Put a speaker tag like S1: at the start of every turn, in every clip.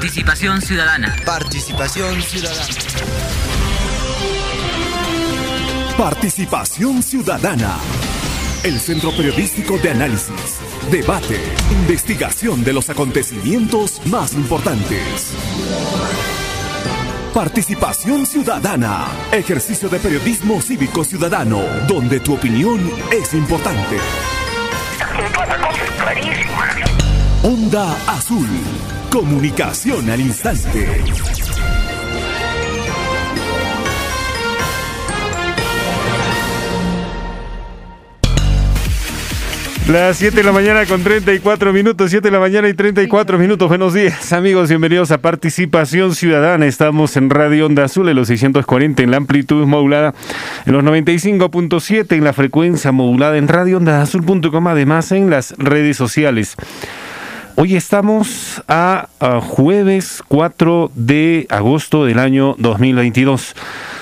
S1: Participación ciudadana.
S2: Participación ciudadana.
S3: Participación ciudadana. El centro periodístico de análisis, debate, investigación de los acontecimientos más importantes. Participación ciudadana. Ejercicio de periodismo cívico ciudadano, donde tu opinión es importante. Onda Azul. Comunicación al instante.
S4: Las 7 de la mañana con 34 minutos, 7 de la mañana y 34 minutos. Buenos días, amigos, bienvenidos a Participación Ciudadana. Estamos en Radio Onda Azul en los 640 en la amplitud modulada, en los 95.7 en la frecuencia modulada en Radio Onda Azul.com, además en las redes sociales. Hoy estamos a, jueves 4 de agosto del año 2022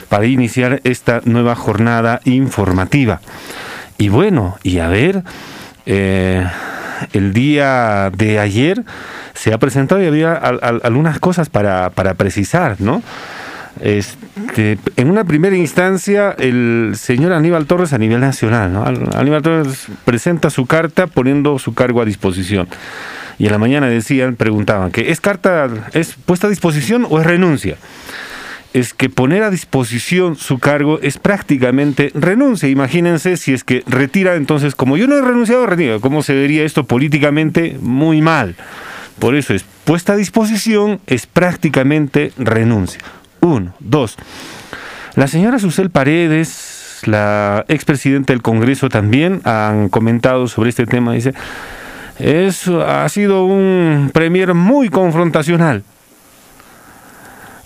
S4: para iniciar esta nueva jornada informativa. Y bueno, y a ver, eh, el día de ayer se ha presentado y había al, algunas cosas para, para precisar, ¿no? Este, en una primera instancia, el señor Aníbal Torres a nivel nacional, ¿no? Aníbal Torres presenta su carta poniendo su cargo a disposición. Y en la mañana decían, preguntaban, que ¿es carta, es puesta a disposición o es renuncia? es que poner a disposición su cargo es prácticamente renuncia. Imagínense si es que retira, entonces, como yo no he renunciado, retira. ¿Cómo se vería esto políticamente? Muy mal. Por eso es puesta a disposición, es prácticamente renuncia. Uno. Dos. La señora Susel Paredes, la expresidenta del Congreso, también han comentado sobre este tema. Dice, es, ha sido un premier muy confrontacional.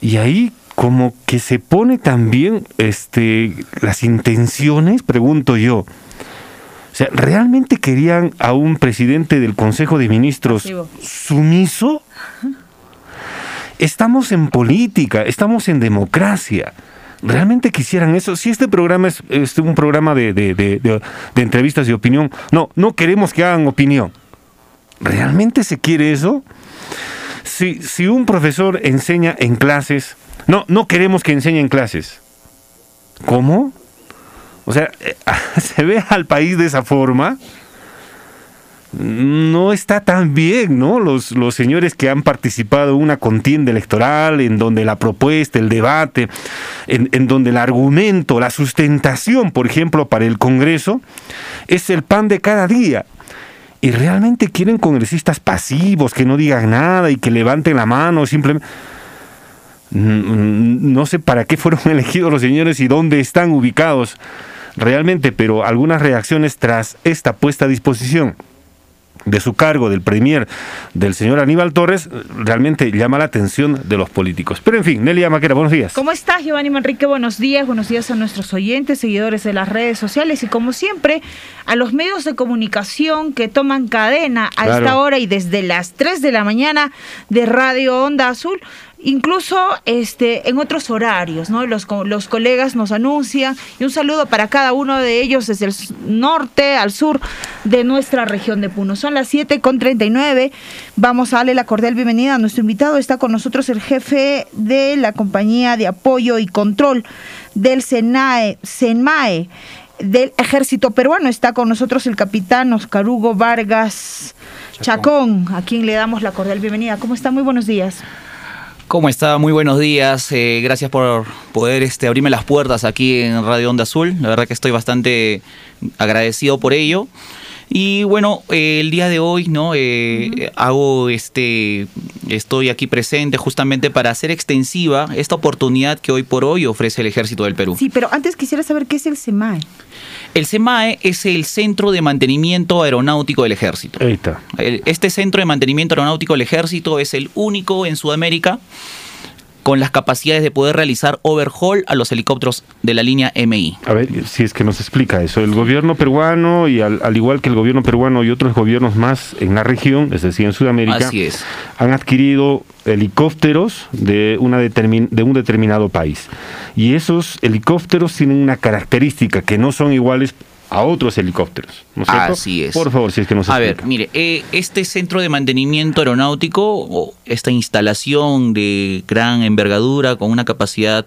S4: Y ahí como que se pone también este las intenciones, pregunto yo. O sea, ¿realmente querían a un presidente del Consejo de Ministros sumiso? Estamos en política, estamos en democracia. ¿Realmente quisieran eso? Si este programa es, es un programa de, de, de, de, entrevistas de opinión, no, no queremos que hagan opinión. ¿Realmente se quiere eso? Si, si un profesor enseña en clases, no, no queremos que enseñen clases. ¿Cómo? O sea, se ve al país de esa forma. No está tan bien, ¿no? Los, los señores que han participado en una contienda electoral, en donde la propuesta, el debate, en, en donde el argumento, la sustentación, por ejemplo, para el Congreso, es el pan de cada día. Y realmente quieren congresistas pasivos, que no digan nada y que levanten la mano, simplemente no sé para qué fueron elegidos los señores y dónde están ubicados realmente, pero algunas reacciones tras esta puesta a disposición de su cargo del premier del señor Aníbal Torres realmente llama la atención de los políticos. Pero en fin, Nelia Maquera, buenos días.
S5: ¿Cómo estás, Giovanni Manrique? Buenos días, buenos días a nuestros oyentes, seguidores de las redes sociales y como siempre a los medios de comunicación que toman cadena a claro. esta hora y desde las 3 de la mañana de Radio Onda Azul incluso este en otros horarios, ¿no? Los, los colegas nos anuncian y un saludo para cada uno de ellos desde el norte al sur de nuestra región de Puno. Son las 7 con 39. Vamos a darle la cordial bienvenida a nuestro invitado. Está con nosotros el jefe de la compañía de apoyo y control del SENAE, SENMAE del ejército peruano. Está con nosotros el capitán Oscar Hugo Vargas Chacón, a quien le damos la cordial bienvenida. ¿Cómo está? Muy buenos días.
S6: ¿Cómo está? Muy buenos días. Eh, gracias por poder este, abrirme las puertas aquí en Radio Onda Azul. La verdad que estoy bastante agradecido por ello. Y bueno, eh, el día de hoy, ¿no? Eh, uh -huh. Hago este. Estoy aquí presente justamente para hacer extensiva esta oportunidad que hoy por hoy ofrece el Ejército del Perú.
S5: Sí, pero antes quisiera saber qué es el SEMAE.
S6: El SEMAE es el Centro de Mantenimiento Aeronáutico del Ejército.
S4: Ahí está.
S6: Este Centro de Mantenimiento Aeronáutico del Ejército es el único en Sudamérica con las capacidades de poder realizar overhaul a los helicópteros de la línea MI.
S4: A ver, si es que nos explica eso. El gobierno peruano, y al, al, igual que el gobierno peruano y otros gobiernos más en la región, es decir, en Sudamérica,
S6: es.
S4: han adquirido helicópteros de, una de un determinado país. Y esos helicópteros tienen una característica que no son iguales a otros helicópteros. ¿no es cierto?
S6: Así es.
S4: Por favor, si es que nos
S6: A
S4: explica.
S6: ver, mire, eh, este centro de mantenimiento aeronáutico, o esta instalación de gran envergadura con una capacidad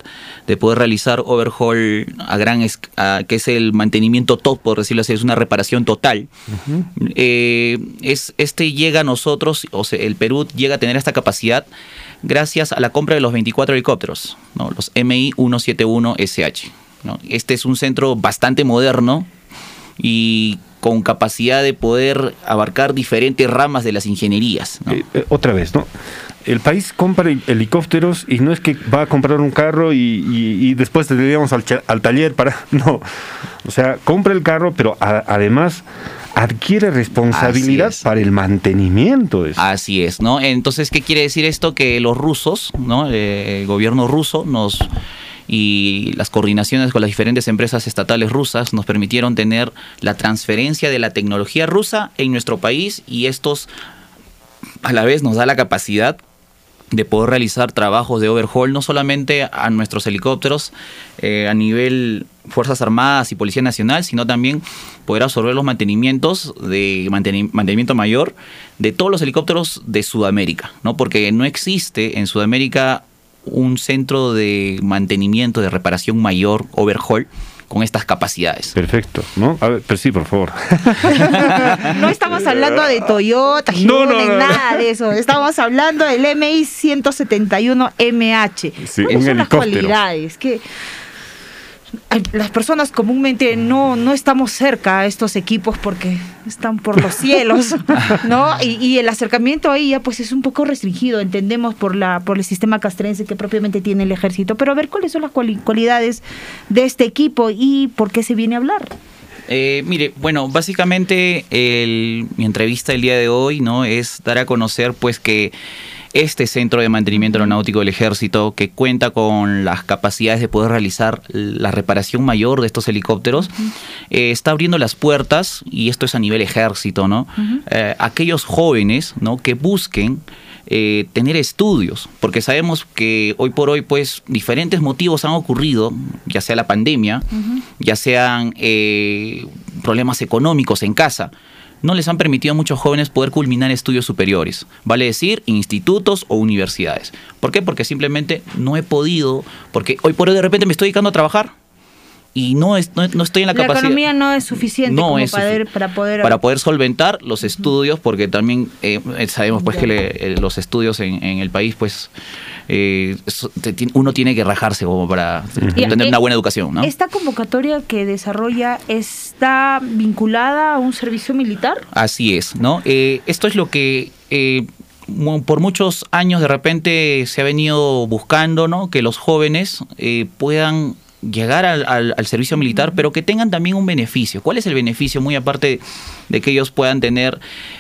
S6: de poder realizar overhaul a gran, a- que es el mantenimiento top, por decirlo así, es una reparación total. Eh, es, este llega a nosotros, o sea, el Perú llega a tener esta capacidad gracias a la compra de los 24 helicópteros, ¿no? los MI 171SH. ¿no? Este es un centro bastante moderno y con capacidad de poder abarcar diferentes ramas de las ingenierías. ¿no?
S4: Eh, eh, otra vez, ¿no? El país compra hel- helicópteros y no es que va a comprar un carro y, y- y después te llevamos al, al taller para... No, o sea, compra el carro, pero a- además adquiere responsabilidad para el mantenimiento de eso.
S6: Así es, ¿no? Entonces, ¿qué quiere decir esto? Que los rusos, ¿no? Eh, el gobierno ruso nos y las coordinaciones con las diferentes empresas estatales rusas nos permitieron tener la transferencia de la tecnología rusa en nuestro país y estos a la vez nos da la capacidad de poder realizar trabajos de overhaul no solamente a nuestros helicópteros eh, a nivel Fuerzas Armadas y Policía Nacional, sino también poder absorber los mantenimientos de manteni- mantenimiento mayor de todos los helicópteros de Sudamérica, ¿no? Porque no existe en Sudamérica un centro de mantenimiento, de reparación mayor, overhaul, con estas capacidades.
S4: Perfecto, ¿no? A ver, pero sí, por favor.
S5: No estamos hablando de Toyota,
S4: No, no,
S5: nada de eso. Estamos hablando del MI 171MH.
S4: Sí,
S5: ¿Cuáles
S4: un
S5: son las cualidades? Que las personas comúnmente no, no estamos cerca a estos equipos porque están por los cielos, ¿no? Y, y el acercamiento ahí ya pues es un poco restringido, entendemos por la por el sistema castrense que propiamente tiene el ejército. Pero a ver cuáles son las cuali- cualidades de este equipo y por qué se viene a hablar.
S6: Eh, mire, bueno, básicamente el- mi entrevista el día de hoy no es dar a conocer pues que este centro de mantenimiento aeronáutico del ejército que cuenta con las capacidades de poder realizar la reparación mayor de estos helicópteros eh, está abriendo las puertas y esto es a nivel ejército, ¿no? Eh, aquellos jóvenes, ¿no? Que busquen eh, tener estudios, porque sabemos que hoy por hoy, pues, diferentes motivos han ocurrido, ya sea la pandemia, ya sean eh, problemas económicos en casa, no les han permitido a muchos jóvenes poder culminar estudios superiores, vale decir, institutos o universidades. ¿Por qué? Porque simplemente no he podido, porque hoy por hoy de repente me estoy dedicando a trabajar y no, es- no, no estoy en la,
S5: La
S6: capacidad.
S5: economía no es suficiente como
S6: es
S5: para, poder...
S6: para poder solventar los estudios porque también eh, eh, sabemos pues que le- eh, los estudios en, en el país pues eh, uno tiene que rajarse como para tener
S5: eh,
S6: una buena educación ¿no?
S5: ¿Esta convocatoria que desarrolla está vinculada a un servicio militar?
S6: Así es, ¿no? Eh, esto es lo que eh, mu- por muchos años de repente se ha venido buscando, ¿no? Que los jóvenes eh, puedan llegar al, al- al servicio militar, pero que tengan también un beneficio. ¿Cuál es el beneficio? Muy aparte de que ellos puedan tener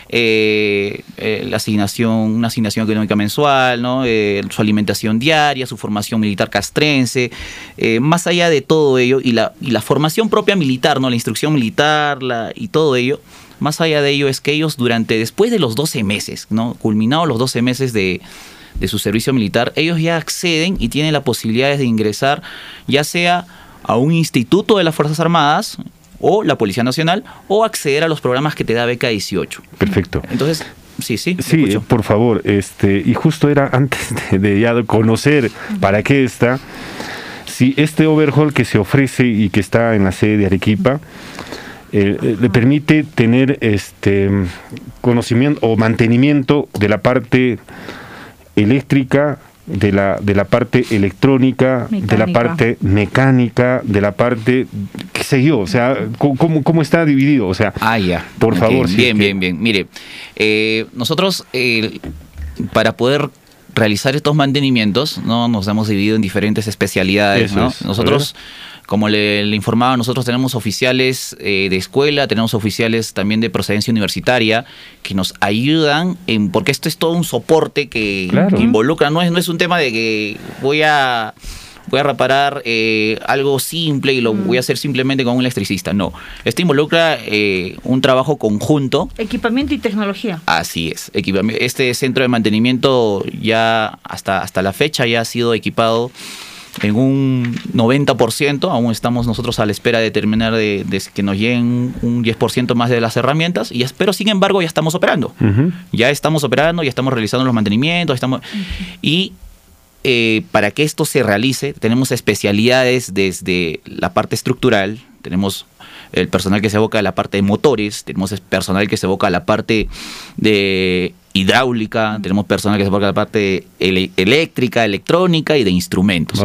S6: eh, eh, la asignación, una asignación económica mensual, ¿no? Eh, su alimentación diaria, su formación militar castrense, eh, más allá de todo ello, y la, y la formación propia militar, ¿no? La instrucción militar la, y todo ello, más allá de ello es que ellos durante, después de los 12 meses, ¿no? Culminados los 12 meses de, de su servicio militar, ellos ya acceden y tienen la posibilidad de ingresar ya sea a un instituto de las Fuerzas Armadas o la Policía Nacional o acceder a los programas que te da beca 18.
S4: Perfecto.
S6: Entonces, sí, sí,
S4: Sí,
S6: escucho.
S4: por favor, este, y justo era antes de, de ya conocer para qué está, si este overhaul que se ofrece y que está en la sede de Arequipa, eh, eh, le permite tener este conocimiento o mantenimiento de la parte eléctrica, de la, de la parte electrónica, de la parte mecánica, de la parte, qué sé yo, o sea, ¿cómo, cómo está dividido? O sea,
S6: Ah, ya.
S4: Por favor, si
S6: Bien,
S4: que-
S6: bien, bien. Mire, eh, nosotros eh, para poder realizar estos mantenimientos, ¿no? Nos hemos dividido en diferentes especialidades,
S4: Eso
S6: ¿no?
S4: es. A
S6: Nosotros, como le, le informaba, nosotros tenemos oficiales eh, de escuela, tenemos oficiales también de procedencia universitaria que nos ayudan en, porque esto es todo un soporte que,
S4: Claro.
S6: que involucra, no es, no es un tema de que voy a voy a reparar eh, algo simple y lo voy a hacer simplemente con un electricista. No, esto involucra eh, un trabajo conjunto.
S5: Equipamiento y tecnología.
S6: Así es. Este centro de mantenimiento ya hasta, hasta la fecha ya ha sido equipado en un 90%, aún estamos nosotros a la espera de terminar de, que nos lleguen un 10% más de las herramientas, y, pero sin embargo ya estamos operando. Ya estamos operando, ya estamos realizando los mantenimientos, estamos, y eh, para que esto se realice, tenemos especialidades desde la parte estructural, tenemos el personal que se aboca a la parte de motores, tenemos personal que se aboca a la parte de hidráulica, tenemos personal que se aboca a la parte eléctrica, electrónica y de instrumentos.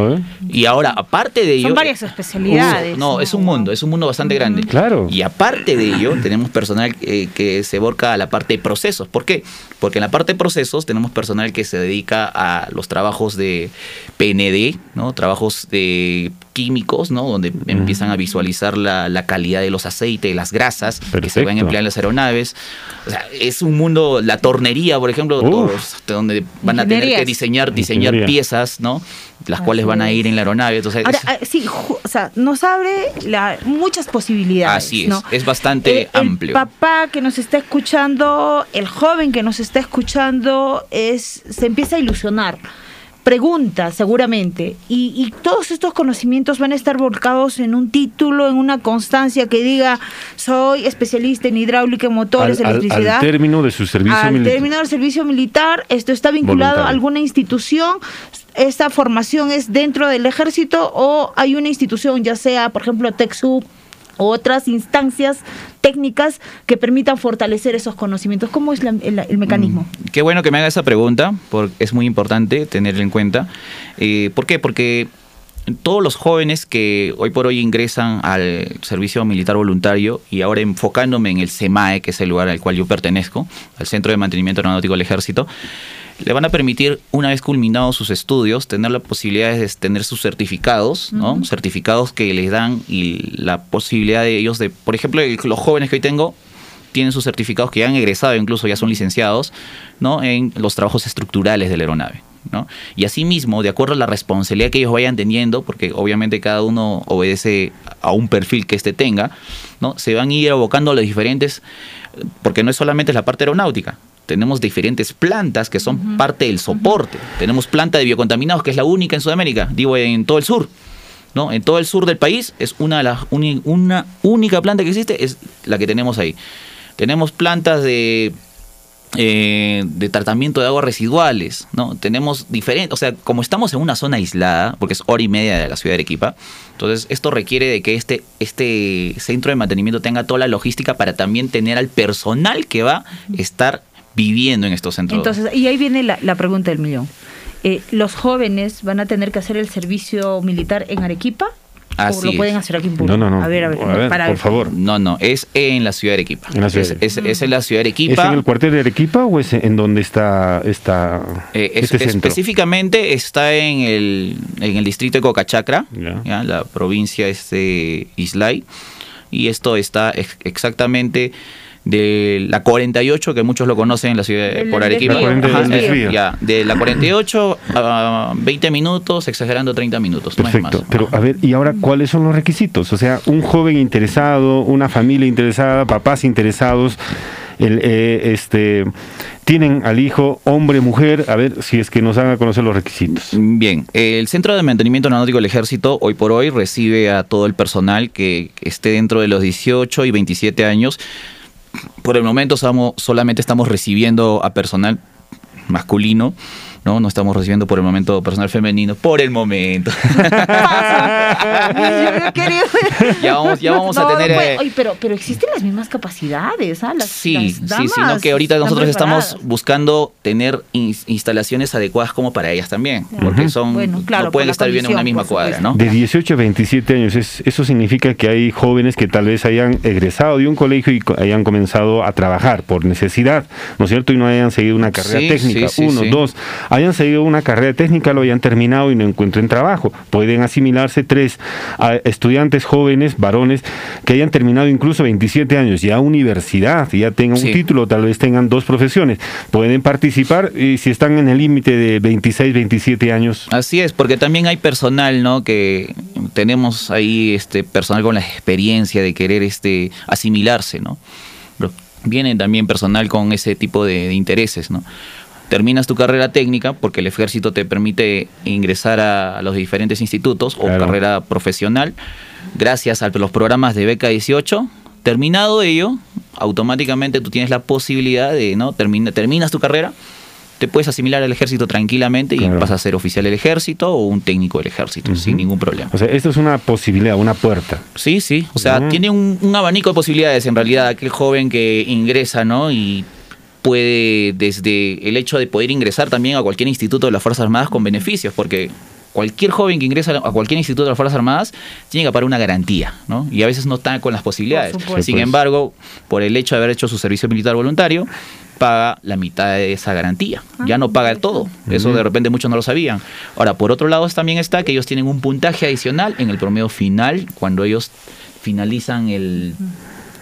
S6: Y ahora, aparte de ello...
S5: Son varias especialidades.
S6: no, es un mundo, es un mundo bastante grande.
S4: Claro.
S6: Y aparte de ello, tenemos personal eh, que se aboca a la parte de procesos. ¿Por qué? Porque en la parte de procesos tenemos personal que se dedica a los trabajos de PND, ¿no? Trabajos de químicos, ¿no? Donde empiezan a visualizar la, calidad de los aceites, las grasas que se van a emplear en las aeronaves. O sea, es un mundo, la tornería, por ejemplo, donde van a tener que diseñar, diseñar piezas, ¿no? Las cuales van a ir en la aeronave. Entonces,
S5: Ahora, ah, sí, o sea, nos abre muchas posibilidades.
S6: Así es, es bastante amplio.
S5: El papá que nos está escuchando, el joven que nos está escuchando, es, se empieza a ilusionar pregunta seguramente y, todos estos conocimientos van a estar volcados en un título, en una constancia que diga soy especialista en hidráulica, motores, electricidad.
S4: Al, término de su servicio
S5: al militar. término del servicio militar, esto está vinculado a alguna institución. Esta formación es dentro del ejército o hay una institución, ya sea, por ejemplo, TechSoup otras instancias técnicas que permitan fortalecer esos conocimientos. ¿Cómo es el, mecanismo?
S6: Mm, qué bueno que me haga esa pregunta, porque es muy importante tenerlo en cuenta. Eh, ¿Por qué? Porque todos los jóvenes que hoy por hoy ingresan al servicio militar voluntario y ahora enfocándome en el CEMAE, que es el lugar al cual yo pertenezco, al Centro de Mantenimiento Aeronáutico del Ejército, le van a permitir, una vez culminados sus estudios, tener la posibilidad de tener sus certificados, ¿no? Certificados que les dan y la posibilidad de ellos de, por ejemplo, los jóvenes que hoy tengo tienen sus certificados que ya han egresado, incluso ya son licenciados, ¿no? En los trabajos estructurales de la aeronave. ¿no? Y asimismo, de acuerdo a la responsabilidad que ellos vayan teniendo, porque obviamente cada uno obedece a un perfil que éste tenga, ¿no? Se van a ir abocando a los diferentes, porque no es solamente la parte aeronáutica, tenemos diferentes plantas que son parte del soporte. Tenemos planta de biocontaminados, que es la única en Sudamérica, digo, en todo el sur. ¿no? En todo el sur del país es una de las una única planta que existe, es la que tenemos ahí. Tenemos plantas de eh, de tratamiento de aguas residuales, ¿no? Tenemos diferentes, o sea, como estamos en una zona aislada, porque es hora y media de la ciudad de Arequipa, entonces esto requiere de que este, este centro de mantenimiento tenga toda la logística para también tener al personal que va a estar viviendo en estos centros.
S5: Entonces, y ahí viene la, pregunta del millón. Eh, ¿Los jóvenes van a tener que hacer el servicio militar en Arequipa? ¿O lo pueden hacer aquí en Puno?
S4: No, no, no.
S5: A ver, a ver,
S4: por favor.
S6: No, no, es en la ciudad de Arequipa.
S4: En la ciudad
S6: es, es, en la ciudad de Arequipa.
S4: ¿Es en el cuartel de Arequipa o es en donde está, está
S6: eh, este centro? Específicamente está en el, en el distrito de Cocachacra, la provincia es de Islay. Y esto está exactamente de la 48, que muchos lo conocen en la ciudad por Arequipa. ya, de la 48 a 20 minutos, exagerando 30 minutos.
S4: Perfecto. Pero a ver, ¿y ahora cuáles son los requisitos? O sea, un joven interesado, una familia interesada, papás interesados, el, eh, este tienen al hijo hombre, mujer, a ver si es que nos hagan conocer los requisitos.
S6: Bien, el Centro de Mantenimiento Aeronáutico del Ejército hoy por hoy recibe a todo el personal que esté dentro de los 18 y 27 años por el momento solamente estamos recibiendo a personal masculino ¿no? No estamos recibiendo por el momento personal femenino, por el momento. ya vamos, ya vamos a tener...
S5: Eh, pero, pero existen las mismas capacidades, ¿ah?
S6: sí, sí, sino que ahorita nosotros estamos buscando tener instalaciones adecuadas como para ellas también, porque son no pueden estar viviendo en una misma cuadra, ¿no?
S4: De 18 a 27 años, eso significa que hay jóvenes que tal vez hayan egresado de un colegio y hayan comenzado a trabajar por necesidad, ¿no es cierto? Y no hayan seguido una carrera técnica, uno, dos hayan seguido una carrera técnica, lo hayan terminado y no encuentren trabajo. Pueden asimilarse tres estudiantes jóvenes, varones, que hayan terminado incluso 27 años, ya universidad, ya tengan un título, tal vez tengan dos profesiones. Pueden participar y si están en el límite de 26, 27 años.
S6: Así es, porque también hay personal, ¿no? Que tenemos ahí este personal con la experiencia de querer este asimilarse, ¿no? viene también personal con ese tipo de intereses, ¿no? Terminas tu carrera técnica, porque el ejército te permite ingresar a los diferentes institutos o carrera profesional, gracias a los programas de beca 18, terminado ello, automáticamente tú tienes la posibilidad de, ¿no? Termina, terminas tu carrera, te puedes asimilar al ejército tranquilamente y vas a ser oficial del ejército o un técnico del ejército, sin ningún problema.
S4: O sea, esto es una posibilidad, una puerta.
S6: Sí, sí. O sea, tiene un, un, abanico de posibilidades en realidad aquel joven que ingresa, ¿no? Y puede, desde el hecho de poder ingresar también a cualquier instituto de las Fuerzas Armadas con beneficios, porque cualquier joven que ingresa a cualquier instituto de las Fuerzas Armadas tiene que pagar una garantía, ¿no? Y a veces no está con las posibilidades. Sin pues. embargo, por el hecho de haber hecho su servicio militar voluntario, paga la mitad de esa garantía. Ah, ya no paga el todo. Eso de repente muchos no lo sabían. Ahora, por otro lado también está que ellos tienen un puntaje adicional en el promedio final cuando ellos finalizan el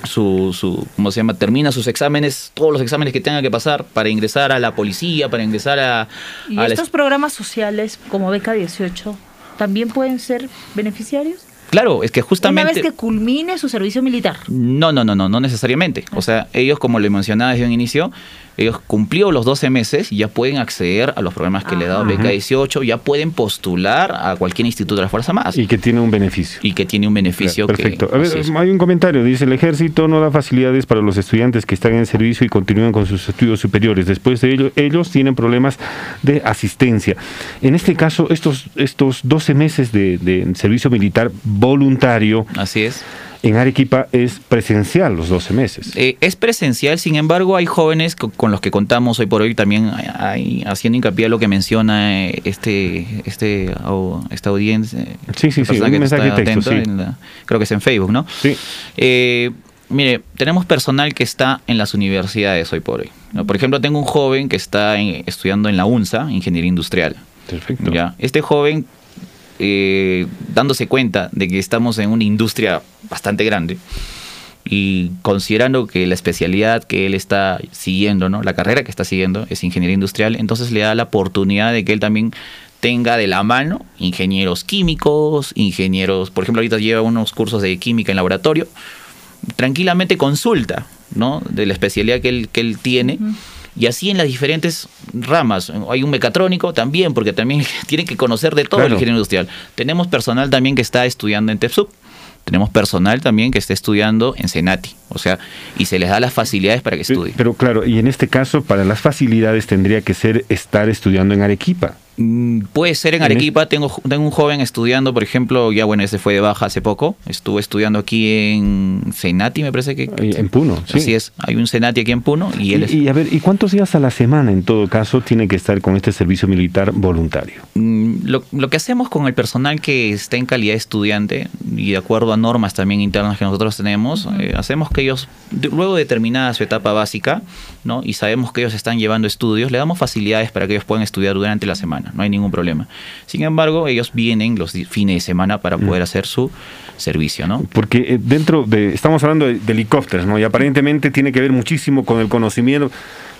S6: su, su, ¿cómo se llama? Termina sus exámenes, todos los exámenes que tenga que pasar para ingresar a la policía, para ingresar a...
S5: ¿Y estos programas sociales como Beca 18 también pueden ser beneficiarios?
S6: Claro, es que justamente...
S5: Una vez que culmine su servicio militar.
S6: No, no, no, no, no necesariamente. O sea, ellos, como le mencionaba desde un inicio, ellos cumplió los 12 meses y ya pueden acceder a los programas que le he dado Beca 18, ya pueden postular a cualquier instituto de la Fuerza Más.
S4: Y que tiene un beneficio.
S6: Y que tiene un beneficio.
S4: perfecto. a ver, hay un comentario, dice, el ejército no da facilidades para los estudiantes que están en servicio y continúan con sus estudios superiores. Después de ello, ellos tienen problemas de asistencia. En este caso, estos, estos 12 meses de, de servicio militar voluntario.
S6: Así es
S4: en Arequipa es presencial los 12 meses.
S6: Eh, es presencial, sin embargo, hay jóvenes con los que contamos hoy por hoy también hay, haciendo hincapié a lo que menciona eh, este, este esta audiencia.
S4: Sí, sí, sí, un mensaje de texto,
S6: creo que es en Facebook, ¿no?
S4: Sí.
S6: Eh, mire, tenemos personal que está en las universidades hoy por hoy. Por ejemplo, tengo un joven que está estudiando en la UNSA, Ingeniería Industrial.
S4: Perfecto.
S6: ¿ya? Este joven eh, dándose cuenta de que estamos en una industria bastante grande y considerando que la especialidad que él está siguiendo, ¿no? la carrera que está siguiendo es ingeniería industrial, entonces le da la oportunidad de que él también tenga de la mano ingenieros químicos, ingenieros, por ejemplo, ahorita lleva unos cursos de química en laboratorio, tranquilamente consulta, ¿no? De la especialidad que él, que él tiene. Y así en las diferentes ramas. Hay un mecatrónico también, porque también tienen que conocer de todo el ingeniero industrial. Tenemos personal también que está estudiando en TEPSUB. Tenemos personal también que está estudiando en Senati, o sea, y se les da las facilidades para que estudien.
S4: Pero claro, y en este caso, para las facilidades tendría que ser estar estudiando en Arequipa.
S6: Mm, puede ser en Arequipa, tengo, tengo un joven estudiando, por ejemplo, ya bueno, ese fue de baja hace poco, estuvo estudiando aquí en Senati, me parece que...
S4: En Puno, sí.
S6: Así es, hay un Senati aquí en Puno y él
S4: y, a ver, ¿y cuántos días a la semana en todo caso tiene que estar con este servicio militar voluntario?
S6: Mm, lo, lo, que hacemos con el personal que está en calidad de estudiante y de acuerdo a normas también internas que nosotros tenemos, eh, hacemos que ellos, luego de terminada su etapa básica, ¿no? y sabemos que ellos están llevando estudios, le damos facilidades para que ellos puedan estudiar durante la semana no hay ningún problema. Sin embargo, ellos vienen los fines de semana para poder hacer su servicio, ¿no?
S4: Porque eh, dentro de, estamos hablando de, helicópteros, ¿no? Y aparentemente tiene que ver muchísimo con el conocimiento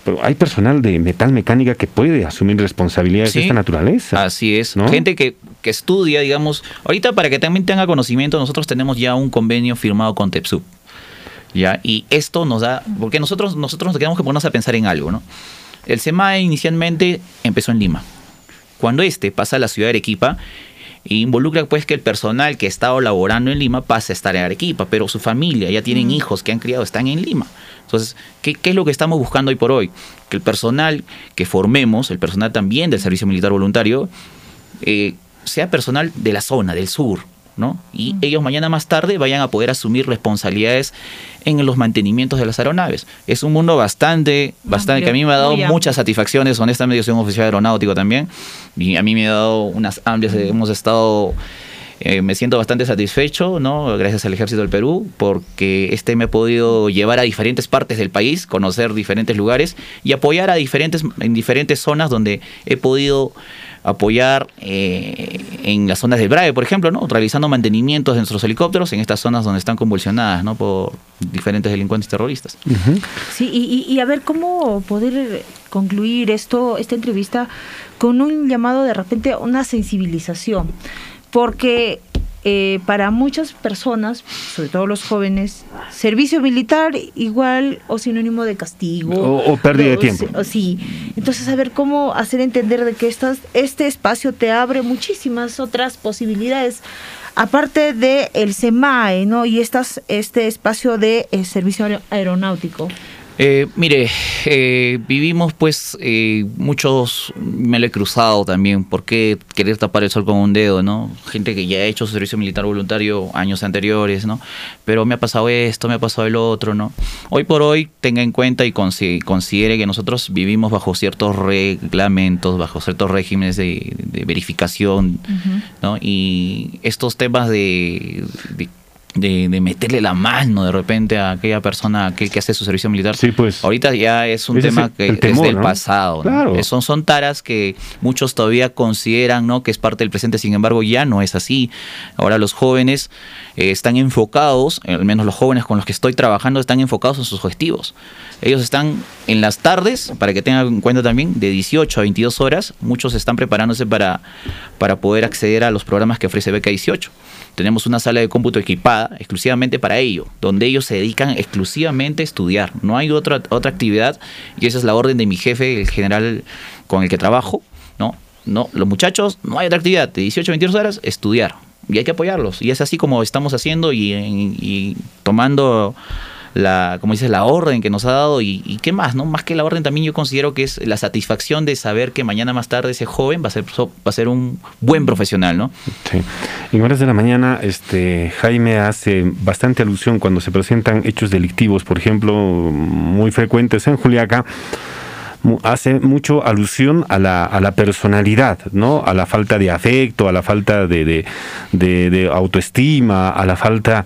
S4: pero hay personal de metal mecánica que puede asumir responsabilidades de esta naturaleza.
S6: Así es. Gente que, que, estudia, digamos. Ahorita, para que también tenga conocimiento, nosotros tenemos ya un convenio firmado con TEPSUB. ¿ya? Y esto nos da. Porque nosotros, nosotros nos quedamos que ponernos a pensar en algo, ¿no? El SEMAE inicialmente empezó en Lima. Cuando este pasa a la ciudad de Arequipa, involucra pues que el personal que ha estado laborando en Lima pase a estar en Arequipa, pero su familia, ya tienen hijos que han criado, están en Lima. Entonces, ¿qué, es lo que estamos buscando hoy por hoy? Que el personal que formemos, el personal también del Servicio Militar Voluntario, eh, sea personal de la zona, del sur, y ellos mañana más tarde vayan a poder asumir responsabilidades en los mantenimientos de las aeronaves. Es un mundo bastante, bastante, que a mí me ha dado muchas satisfacciones, honestamente yo soy un oficial aeronáutico también, y a mí me ha dado unas amplias, hemos estado... Eh, me siento bastante satisfecho, ¿no? Gracias al Ejército del Perú, porque este me ha podido llevar a diferentes partes del país, conocer diferentes lugares y apoyar a diferentes, en diferentes zonas donde he podido apoyar eh, en las zonas del BRAE, por ejemplo, ¿no? realizando mantenimientos de nuestros helicópteros en estas zonas donde están convulsionadas ¿no? por diferentes delincuentes terroristas.
S5: Sí, y, a ver cómo poder concluir esto, esta entrevista con un llamado de repente a una sensibilización, porque eh, para muchas personas, sobre todo los jóvenes, servicio militar igual o sinónimo de castigo.
S4: O, pérdida de tiempo.
S5: sí. Entonces, a ver cómo hacer entender de que estas, este espacio te abre muchísimas otras posibilidades aparte de el SEMAE, ¿no? Y estas, este espacio de eh, servicio aeronáutico.
S6: Eh, mire, eh, vivimos pues eh, muchos, me lo he cruzado también, ¿por qué querer tapar el sol con un dedo, no? Gente que ya ha hecho su servicio militar voluntario años anteriores, ¿no? Pero me ha pasado esto, me ha pasado el otro, ¿no? Hoy por hoy tenga en cuenta y considere que nosotros vivimos bajo ciertos reglamentos, bajo ciertos regímenes de, verificación, ¿no? Y estos temas de de, meterle la mano de repente a aquella persona que, que hace su servicio militar.
S4: Sí, pues.
S6: Ahorita ya es un tema que es del pasado. Claro. Son, son taras que muchos todavía consideran ¿no? que es parte del presente, sin embargo ya no es así. Ahora los jóvenes eh, están enfocados, al menos los jóvenes con los que estoy trabajando, están enfocados en sus objetivos. Ellos están en las tardes, para que tengan en cuenta también, de 18 a 22 horas, muchos están preparándose para, para poder acceder a los programas que ofrece Beca 18 tenemos una sala de cómputo equipada exclusivamente para ello, donde ellos se dedican exclusivamente a estudiar. No hay otra, otra actividad y esa es la orden de mi jefe, el general con el que trabajo. No, no, los muchachos, no hay otra actividad. De 18 a 22 horas, estudiar. Y hay que apoyarlos. Y es así como estamos haciendo y, y tomando la, como dices, la orden que nos ha dado y, qué más, ¿no? Más que la orden también yo considero que es la satisfacción de saber que mañana más tarde ese joven va a ser, va a ser un buen profesional, ¿no?
S4: Sí. En horas de la mañana, este, Jaime hace bastante alusión cuando se presentan hechos delictivos, por ejemplo, muy frecuentes en Juliaca hace mucho alusión a la, a la personalidad, ¿no? A la falta de afecto, a la falta de, de, autoestima, a la falta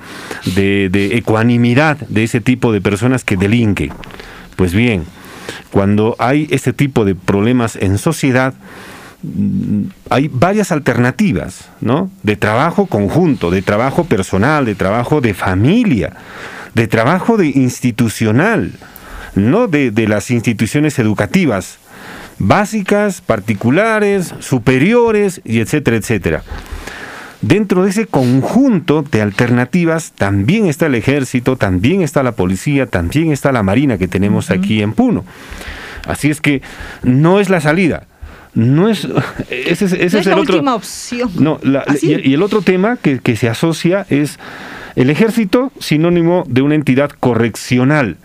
S4: de, ecuanimidad de ese tipo de personas que delinquen. Pues bien, cuando hay este tipo de problemas en sociedad, mm, hay varias alternativas, ¿no? De trabajo conjunto, de trabajo personal, de trabajo de familia, de trabajo de institucional no de, de las instituciones educativas, básicas, particulares, superiores, y etcétera, etcétera. Dentro de ese conjunto de alternativas también está el ejército, también está la policía, también está la marina que tenemos aquí en Puno. Así es que no es la salida. No es, ese, es,
S5: la
S4: el
S5: otro, última opción.
S4: No, y, y, el otro tema que, que se asocia es el ejército sinónimo de una entidad correccional.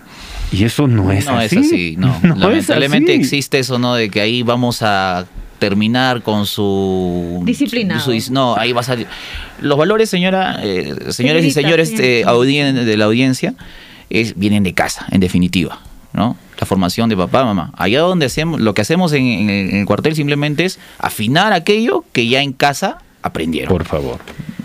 S4: Y eso no es
S6: no
S4: así.
S6: Es así no, Lamentablemente existe eso, ¿no? De que ahí vamos a terminar con su
S5: disciplina.
S6: no, ahí va a salir. Los valores, señora, eh, señores y señores eh, de la audiencia, es, vienen de casa, en definitiva, ¿no? La formación de papá, mamá. Allá donde hacemos, lo que hacemos en, el cuartel simplemente es afinar aquello que ya en casa aprendieron.
S4: Por favor.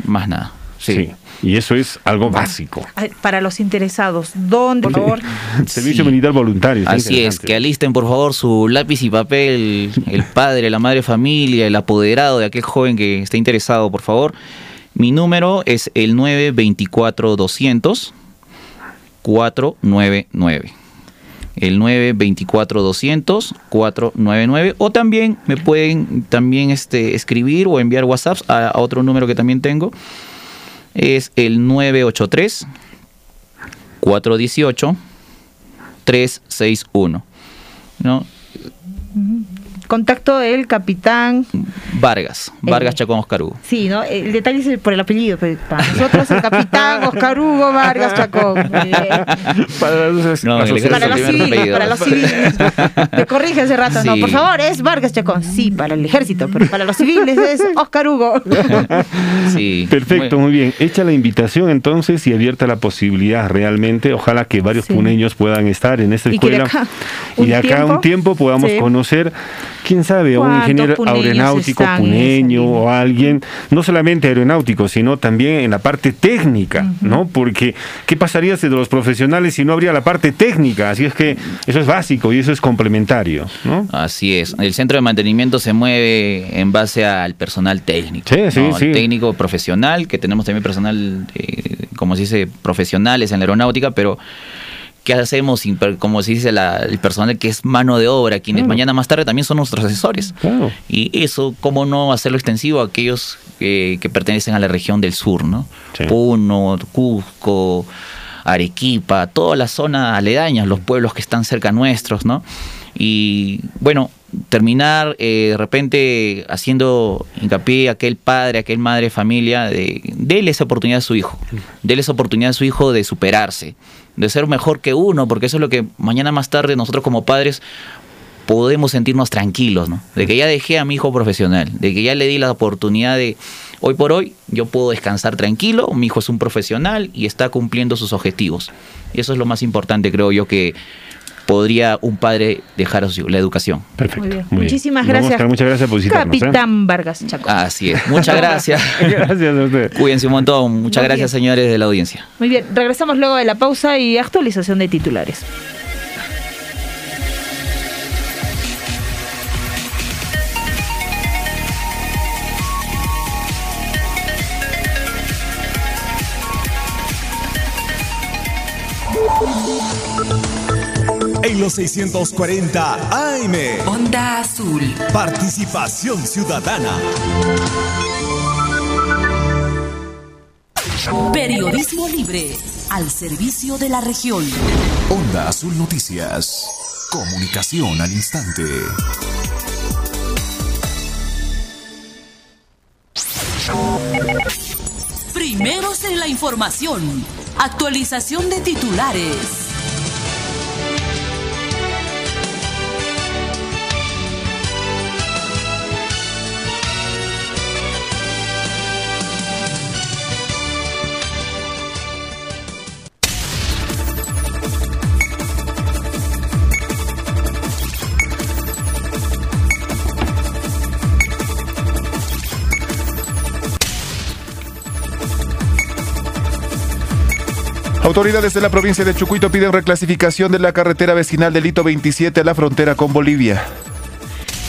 S6: Más nada. sí.
S4: Y eso es algo básico.
S5: Para los interesados, ¿dónde, por favor?
S4: Servicio Militar Voluntario.
S6: Así es, que alisten por favor su lápiz y papel, el padre, la madre familia, el apoderado de aquel joven que esté interesado, por favor. Mi número es el 924-200 499 el 924-200 499 o también me pueden también este, escribir o enviar WhatsApp a otro número que también tengo es el 983 418 361. ¿no?
S5: Contacto del capitán
S6: Vargas, Vargas Chacón Oscar Hugo.
S5: Sí, ¿no? El detalle es por el apellido, pero para nosotros el capitán Oscar Hugo Vargas Chacón. Para, los, civiles, para los civiles. Te corrige hace rato, no, por favor, es Vargas Chacón. Sí, para el ejército, pero para los civiles es Oscar Hugo.
S4: Sí. Perfecto, muy bien. Hecha la invitación entonces y abierta la posibilidad realmente, ojalá que varios puneños puedan estar en esta escuela y de acá, un, tiempo, podamos conocer quién sabe, un ingeniero aeronáutico puneño o alguien, no solamente aeronáutico, sino también en la parte técnica, ¿no? Porque, ¿qué pasaría si de los profesionales si no habría la parte técnica? Así es que eso es básico y eso es complementario, ¿no?
S6: Así es. El centro de mantenimiento se mueve en base al personal técnico.
S4: Sí, sí, sí.
S6: técnico profesional, que tenemos también personal, eh, como se dice, profesionales en la aeronáutica, pero ¿qué hacemos? Como se dice el personal que es mano de obra, quienes mañana más tarde también son nuestros asesores. Y eso, ¿cómo no hacerlo extensivo a aquellos que, pertenecen a la región del sur, ¿no? Puno, Cusco, Arequipa, toda la zona aledaña, los pueblos que están cerca nuestros, ¿no? Y bueno, terminar eh, de repente haciendo hincapié a aquel padre, a aquel madre, familia, de déle esa oportunidad a su hijo, déle esa oportunidad a su hijo de superarse, de ser mejor que uno, porque eso es lo que mañana más tarde nosotros como padres podemos sentirnos tranquilos, ¿no? De que ya dejé a mi hijo profesional, de que ya le di la oportunidad de, hoy por hoy, yo puedo descansar tranquilo, mi hijo es un profesional y está cumpliendo sus objetivos. Y eso es lo más importante, creo yo, que podría un padre dejar a su la educación.
S5: Perfecto. Muchísimas gracias.
S4: muchas gracias por visitarnos.
S5: ¿eh? Capitán Vargas Chaco.
S6: Así es. Muchas gracias.
S4: gracias a usted.
S6: Cuídense un montón. Muchas gracias, señores de la audiencia.
S5: Muy bien. Regresamos luego de la pausa y actualización de titulares.
S3: Los 640 AM.
S1: Onda Azul.
S3: Participación ciudadana.
S1: Periodismo libre al servicio de la región.
S3: Onda Azul Noticias. Comunicación al instante.
S1: Primeros en la información. Actualización de titulares.
S7: Autoridades de la provincia de Chucuito piden reclasificación de la carretera vecinal del Hito 27 a la frontera con Bolivia.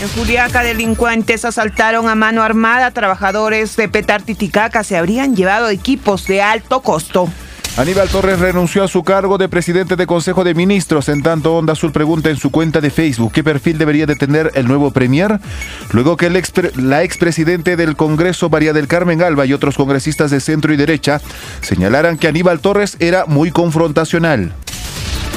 S8: En Juliaca, delincuentes asaltaron a mano armada. Trabajadores de Petar Titicaca se habrían llevado equipos de alto costo.
S7: Aníbal Torres renunció a su cargo de presidente de Consejo de Ministros. En tanto, Onda Azul pregunta en su cuenta de Facebook qué perfil debería de tener el nuevo Premier. Luego que ex, la expresidente del Congreso, María del Carmen Alba, y otros congresistas de centro y derecha señalaran que Aníbal Torres era muy confrontacional.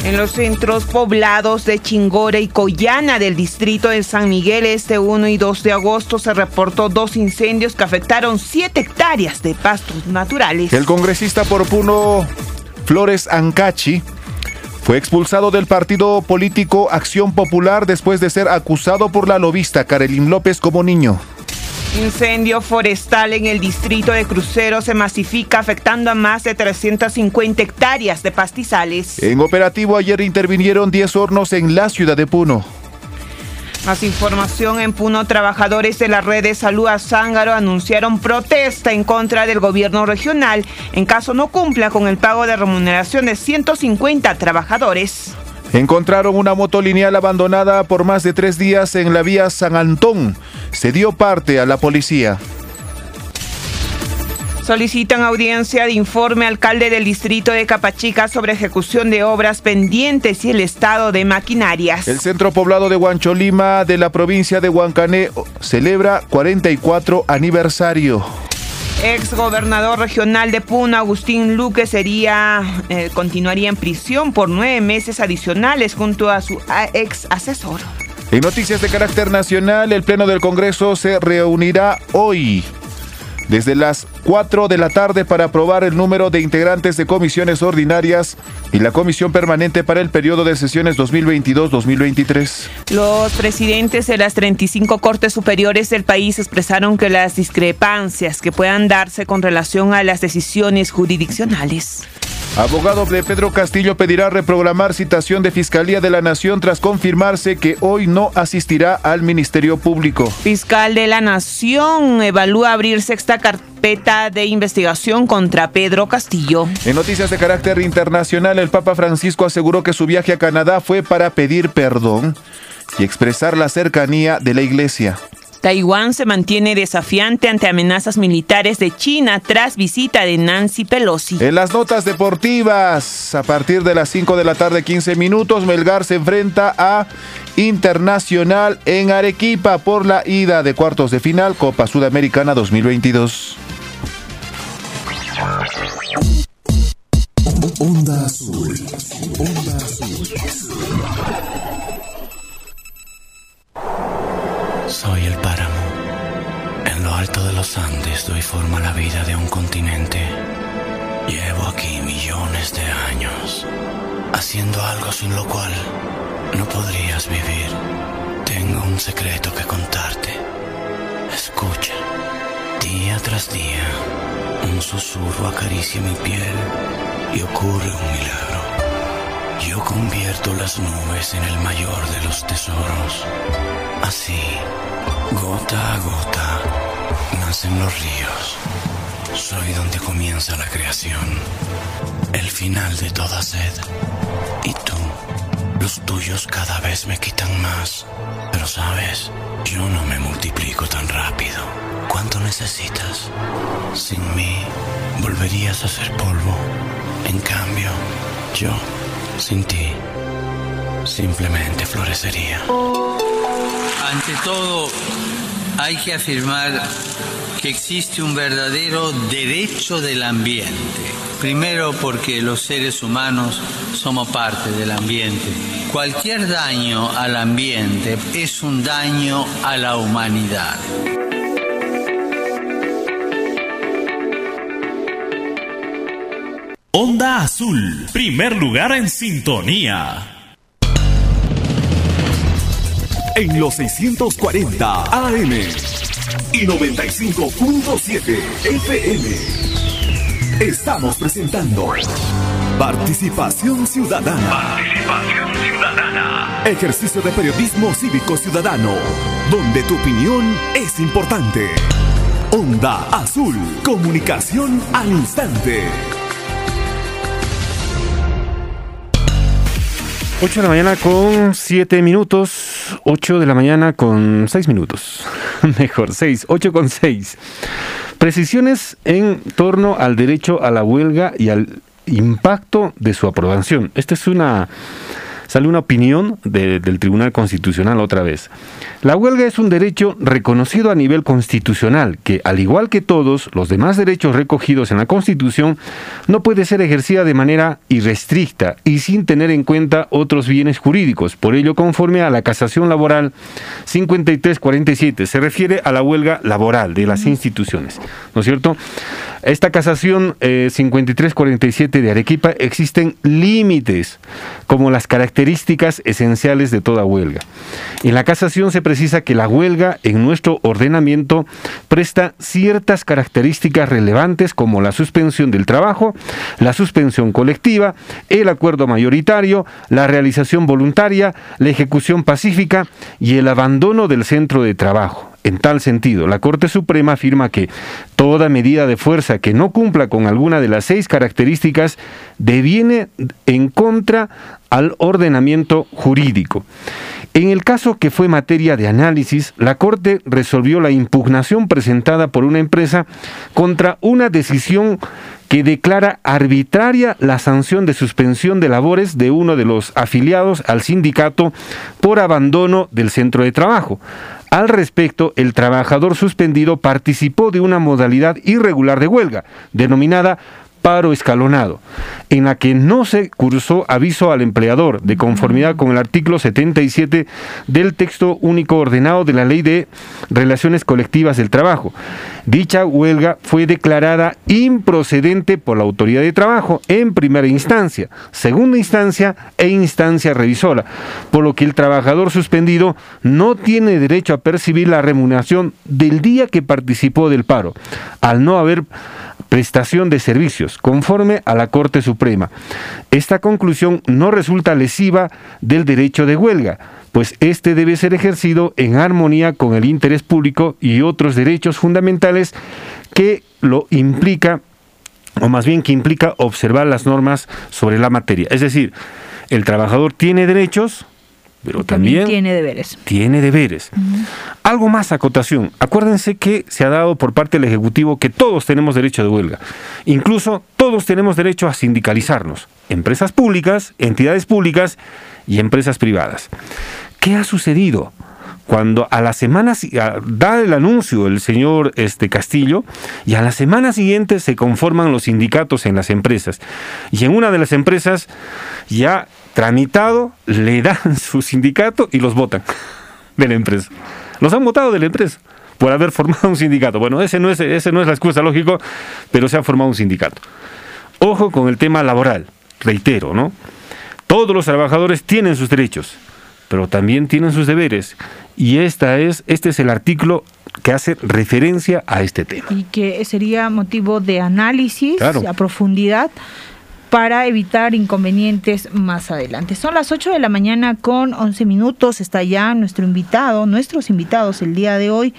S8: En los centros poblados de Chingora y Coyana del distrito de San Miguel, este 1 y 2 de agosto se reportó dos incendios que afectaron 7 hectáreas de pastos naturales.
S7: El congresista por Puno Flores Ancachi fue expulsado del partido político Acción Popular después de ser acusado por la lobista Karelin López como niño.
S8: Incendio forestal en el distrito de Crucero se masifica afectando a más de 350 hectáreas de pastizales.
S7: En operativo ayer intervinieron 10 hornos en la ciudad de Puno.
S8: Más información en Puno, trabajadores de la red de salud a Zángaro anunciaron protesta en contra del gobierno regional en caso no cumpla con el pago de remuneración de 150 trabajadores.
S7: Encontraron una moto lineal abandonada por más de tres días en la vía San Antón. Se dio parte a la policía.
S8: Solicitan audiencia de informe alcalde del distrito de Capachica sobre ejecución de obras pendientes y el estado de maquinarias.
S7: El centro poblado de Huancholima de la provincia de Huancané celebra 44 aniversario.
S8: Ex gobernador regional de Puno, Agustín Luque, sería, eh, continuaría en prisión por nueve meses adicionales junto a su ex asesor.
S7: En noticias de carácter nacional, el Pleno del Congreso se reunirá hoy desde las 4 de la tarde para aprobar el número de integrantes de comisiones ordinarias y la comisión permanente para el periodo de sesiones 2022-2023.
S8: Los presidentes de las 35 Cortes Superiores del país expresaron que las discrepancias que puedan darse con relación a las decisiones jurisdiccionales
S7: Abogado de Pedro Castillo pedirá reprogramar citación de Fiscalía de la Nación tras confirmarse que hoy no asistirá al Ministerio Público.
S8: Fiscal de la Nación evalúa abrir sexta carpeta de investigación contra Pedro Castillo.
S7: En noticias de carácter internacional, el Papa Francisco aseguró que su viaje a Canadá fue para pedir perdón y expresar la cercanía de la Iglesia.
S8: Taiwán se mantiene desafiante ante amenazas militares de China tras visita de Nancy Pelosi.
S7: En las notas deportivas, a partir de las 5 de la tarde, 15 minutos, Melgar se enfrenta a Internacional en Arequipa por la ida de cuartos de final Copa Sudamericana 2022.
S3: Onda Azul. Onda Azul.
S9: Soy el páramo. En lo alto de los Andes doy forma a la vida de un continente. Llevo aquí millones de años, haciendo algo sin lo cual no podrías vivir. Tengo un secreto que contarte. Escucha. Día tras día, un susurro acaricia mi piel y ocurre un milagro. Yo convierto las nubes en el mayor de los tesoros. Así, gota a gota, nacen los ríos. Soy donde comienza la creación, el final de toda sed. Y tú, los tuyos cada vez me quitan más. Pero sabes, yo no me multiplico tan rápido. ¿Cuánto necesitas? Sin mí, volverías a ser polvo. En cambio, yo, sin ti, simplemente florecería.
S10: Ante todo, hay que afirmar que existe un verdadero derecho del ambiente. Primero porque los seres humanos somos parte del ambiente. Cualquier daño al ambiente es un daño a la humanidad.
S3: Onda Azul, primer lugar en sintonía. En los 640 AM y 95.7 FM. Estamos presentando Participación Ciudadana. Participación Ciudadana. Ejercicio de periodismo cívico ciudadano, donde tu opinión es importante. Onda Azul, comunicación al instante.
S4: 8 de la mañana con 7 minutos. 8 de la mañana con 6 minutos. Mejor, 6. 8 con 6. Precisiones en torno al derecho a la huelga y al impacto de su aprobación. Esta es una sale una opinión de, del Tribunal Constitucional otra vez. La huelga es un derecho reconocido a nivel constitucional que, al igual que todos los demás derechos recogidos en la Constitución, no puede ser ejercida de manera irrestricta y sin tener en cuenta otros bienes jurídicos. Por ello, conforme a la casación laboral 5347, se refiere a la huelga laboral de las instituciones. ¿No es cierto? Esta casación eh, 5347 de Arequipa existen límites como las características esenciales de toda huelga. En la casación se precisa que la huelga en nuestro ordenamiento presta ciertas características relevantes como la suspensión del trabajo, la suspensión colectiva, el acuerdo mayoritario, la realización voluntaria, la ejecución pacífica y el abandono del centro de trabajo. En tal sentido, la Corte Suprema afirma que toda medida de fuerza que no cumpla con alguna de las seis características deviene en contra al ordenamiento jurídico. En el caso que fue materia de análisis, la Corte resolvió la impugnación presentada por una empresa contra una decisión que declara arbitraria la sanción de suspensión de labores de uno de los afiliados al sindicato por abandono del centro de trabajo. Al respecto, el trabajador suspendido participó de una modalidad irregular de huelga, denominada paro escalonado, en la que no se cursó aviso al empleador, de conformidad con el artículo 77 del texto único ordenado de la Ley de Relaciones Colectivas del Trabajo. Dicha huelga fue declarada improcedente por la autoridad de trabajo en primera instancia, segunda instancia e instancia revisora, por lo que el trabajador suspendido no tiene derecho a percibir la remuneración del día que participó del paro, al no haber prestación de servicios, conforme a la Corte Suprema. Esta conclusión no resulta lesiva del derecho de huelga, pues este debe ser ejercido en armonía con el interés público y otros derechos fundamentales que lo implica, o más bien que implica observar las normas sobre la materia. Es decir, el trabajador tiene derechos, pero también,
S5: tiene deberes.
S4: Tiene deberes. Algo más acotación. Acuérdense que se ha dado por parte del Ejecutivo que todos tenemos derecho de huelga. Incluso todos tenemos derecho a sindicalizarnos. Empresas públicas, entidades públicas y empresas privadas. ¿Qué ha sucedido? Cuando a la semana da el anuncio el señor este Castillo y a la semana siguiente se conforman los sindicatos en las empresas. Y en una de las empresas ya tramitado, le dan su sindicato y los votan de la empresa. Los han votado de la empresa por haber formado un sindicato. Bueno, ese no es, ese no es la excusa lógico, pero se ha formado un sindicato. Ojo con el tema laboral, reitero, ¿no? Todos los trabajadores tienen sus derechos, pero también tienen sus deberes. Y esta es, este es el artículo que hace referencia a este tema.
S5: Y que sería motivo de análisis a profundidad para evitar inconvenientes más adelante. Son las 8 de la mañana con 11 minutos. Está ya nuestro invitado, nuestros invitados el día de hoy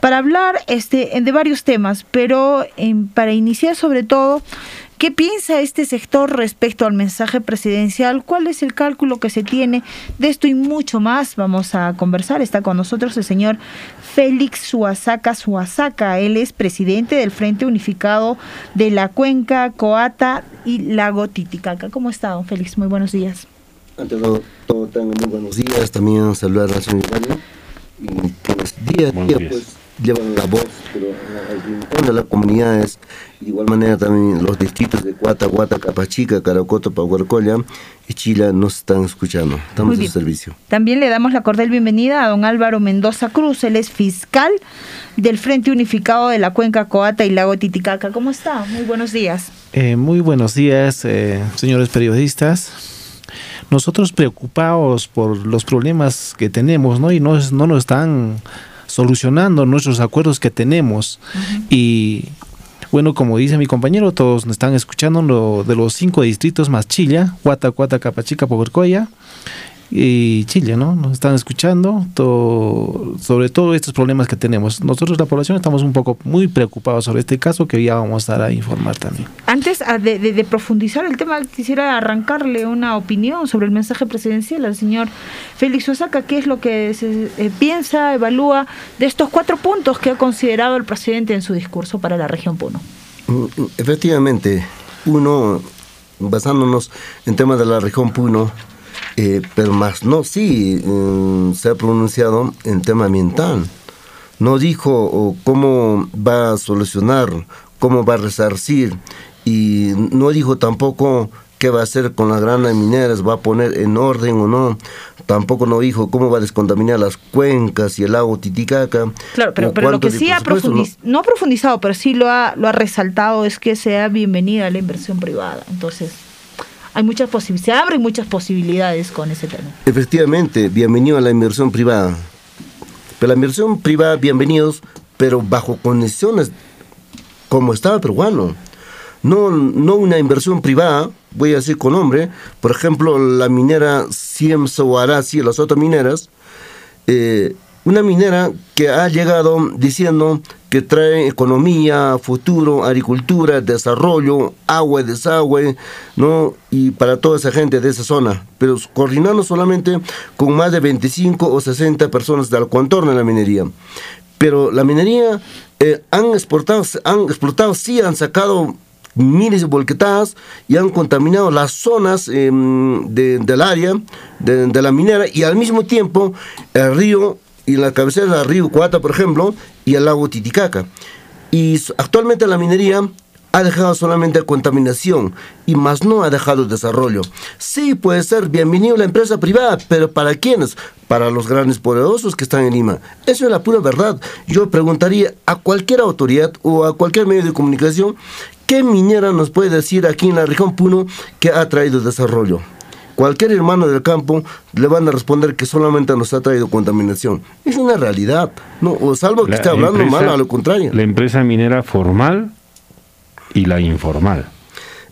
S5: para hablar este, de varios temas, pero para iniciar sobre todo ¿Qué piensa este sector respecto al mensaje presidencial? ¿Cuál es el cálculo que se tiene de esto y mucho más? Vamos a conversar. Está con nosotros el señor Félix Suazaca Suazaca. Él es presidente del Frente Unificado de la Cuenca, Coata y Lago Titicaca. ¿Cómo está, don Félix? Muy buenos días.
S11: Ante todo, todo tengan muy buenos días. También saludar a la señora y pues día a día pues llevan la voz, pero al rincón de las comunidades, de igual manera también los distritos de Cuata, Guata, Capachica, Caracoto, Pahuarcoya y Chila nos están escuchando. Estamos en servicio.
S5: También le damos la cordial bienvenida a don Álvaro Mendoza Cruz, él es fiscal del Frente Unificado de la Cuenca Coata y Lago Titicaca. ¿Cómo está? Muy buenos días.
S12: Eh, muy buenos días, eh, señores periodistas nosotros preocupados por los problemas que tenemos, ¿no? Y no, no nos están solucionando nuestros acuerdos que tenemos. Y bueno, como dice mi compañero, todos nos están escuchando de los cinco distritos más Chilla, Huata, Cuata, Capachica, Pogercoya y Chile, ¿no? Nos están escuchando sobre todo estos problemas que tenemos. Nosotros, la población, estamos un poco muy preocupados sobre este caso que ya vamos a dar a informar también.
S5: Antes ah, de, profundizar el tema, quisiera arrancarle una opinión sobre el mensaje presidencial al señor Félix Osaka. ¿Qué es lo que se eh, piensa, evalúa de estos cuatro puntos que ha considerado el presidente en su discurso para la región Puno?
S11: Mm, efectivamente, uno, basándonos en temas de la región Puno, eh, pero más no, sí, mm, se ha pronunciado en tema ambiental. No dijo cómo va a solucionar, cómo va a resarcir y no dijo tampoco qué va a hacer con las grandes mineras, va a poner en orden o no. Tampoco no dijo cómo va a descontaminar las cuencas y el lago Titicaca.
S5: Claro, pero, pero lo que sí ha profundizado, no. ha profundizado, pero sí lo ha, lo ha resaltado es que sea bienvenida la inversión privada. Entonces, hay muchas se abren muchas posibilidades con ese tema.
S11: Efectivamente, bienvenido a la inversión privada. Pero la inversión privada, bienvenidos, pero bajo condiciones como Estado peruano. No, no una inversión privada, voy a decir con nombre, por ejemplo, la minera Siemso o Arasi, las otras mineras, eh, una minera que ha llegado diciendo que trae economía, futuro, agricultura, desarrollo, agua y desagüe, ¿no? Y para toda esa gente de esa zona, pero coordinando solamente con más de 25 o 60 personas del contorno de la minería. Pero la minería eh, han exportado, han explotado, sí, han sacado miles de volquetadas y han contaminado las zonas em, del área de, de, la minera y al mismo tiempo el río y la cabecera del río Cuata, por ejemplo, y el lago Titicaca. Y actualmente la minería ha dejado solamente contaminación y más no ha dejado desarrollo. Sí, puede ser bienvenido la empresa privada, pero ¿para quiénes? Para los grandes poderosos que están en Lima. Eso es la pura verdad. Yo preguntaría a cualquier autoridad o a cualquier medio de comunicación, ¿qué minera nos puede decir aquí en la región Puno que ha traído desarrollo? Cualquier hermano del campo le van a responder que solamente nos ha traído contaminación. Es una realidad, no, o salvo que esté hablando mal, a lo contrario.
S4: La empresa minera formal y la informal.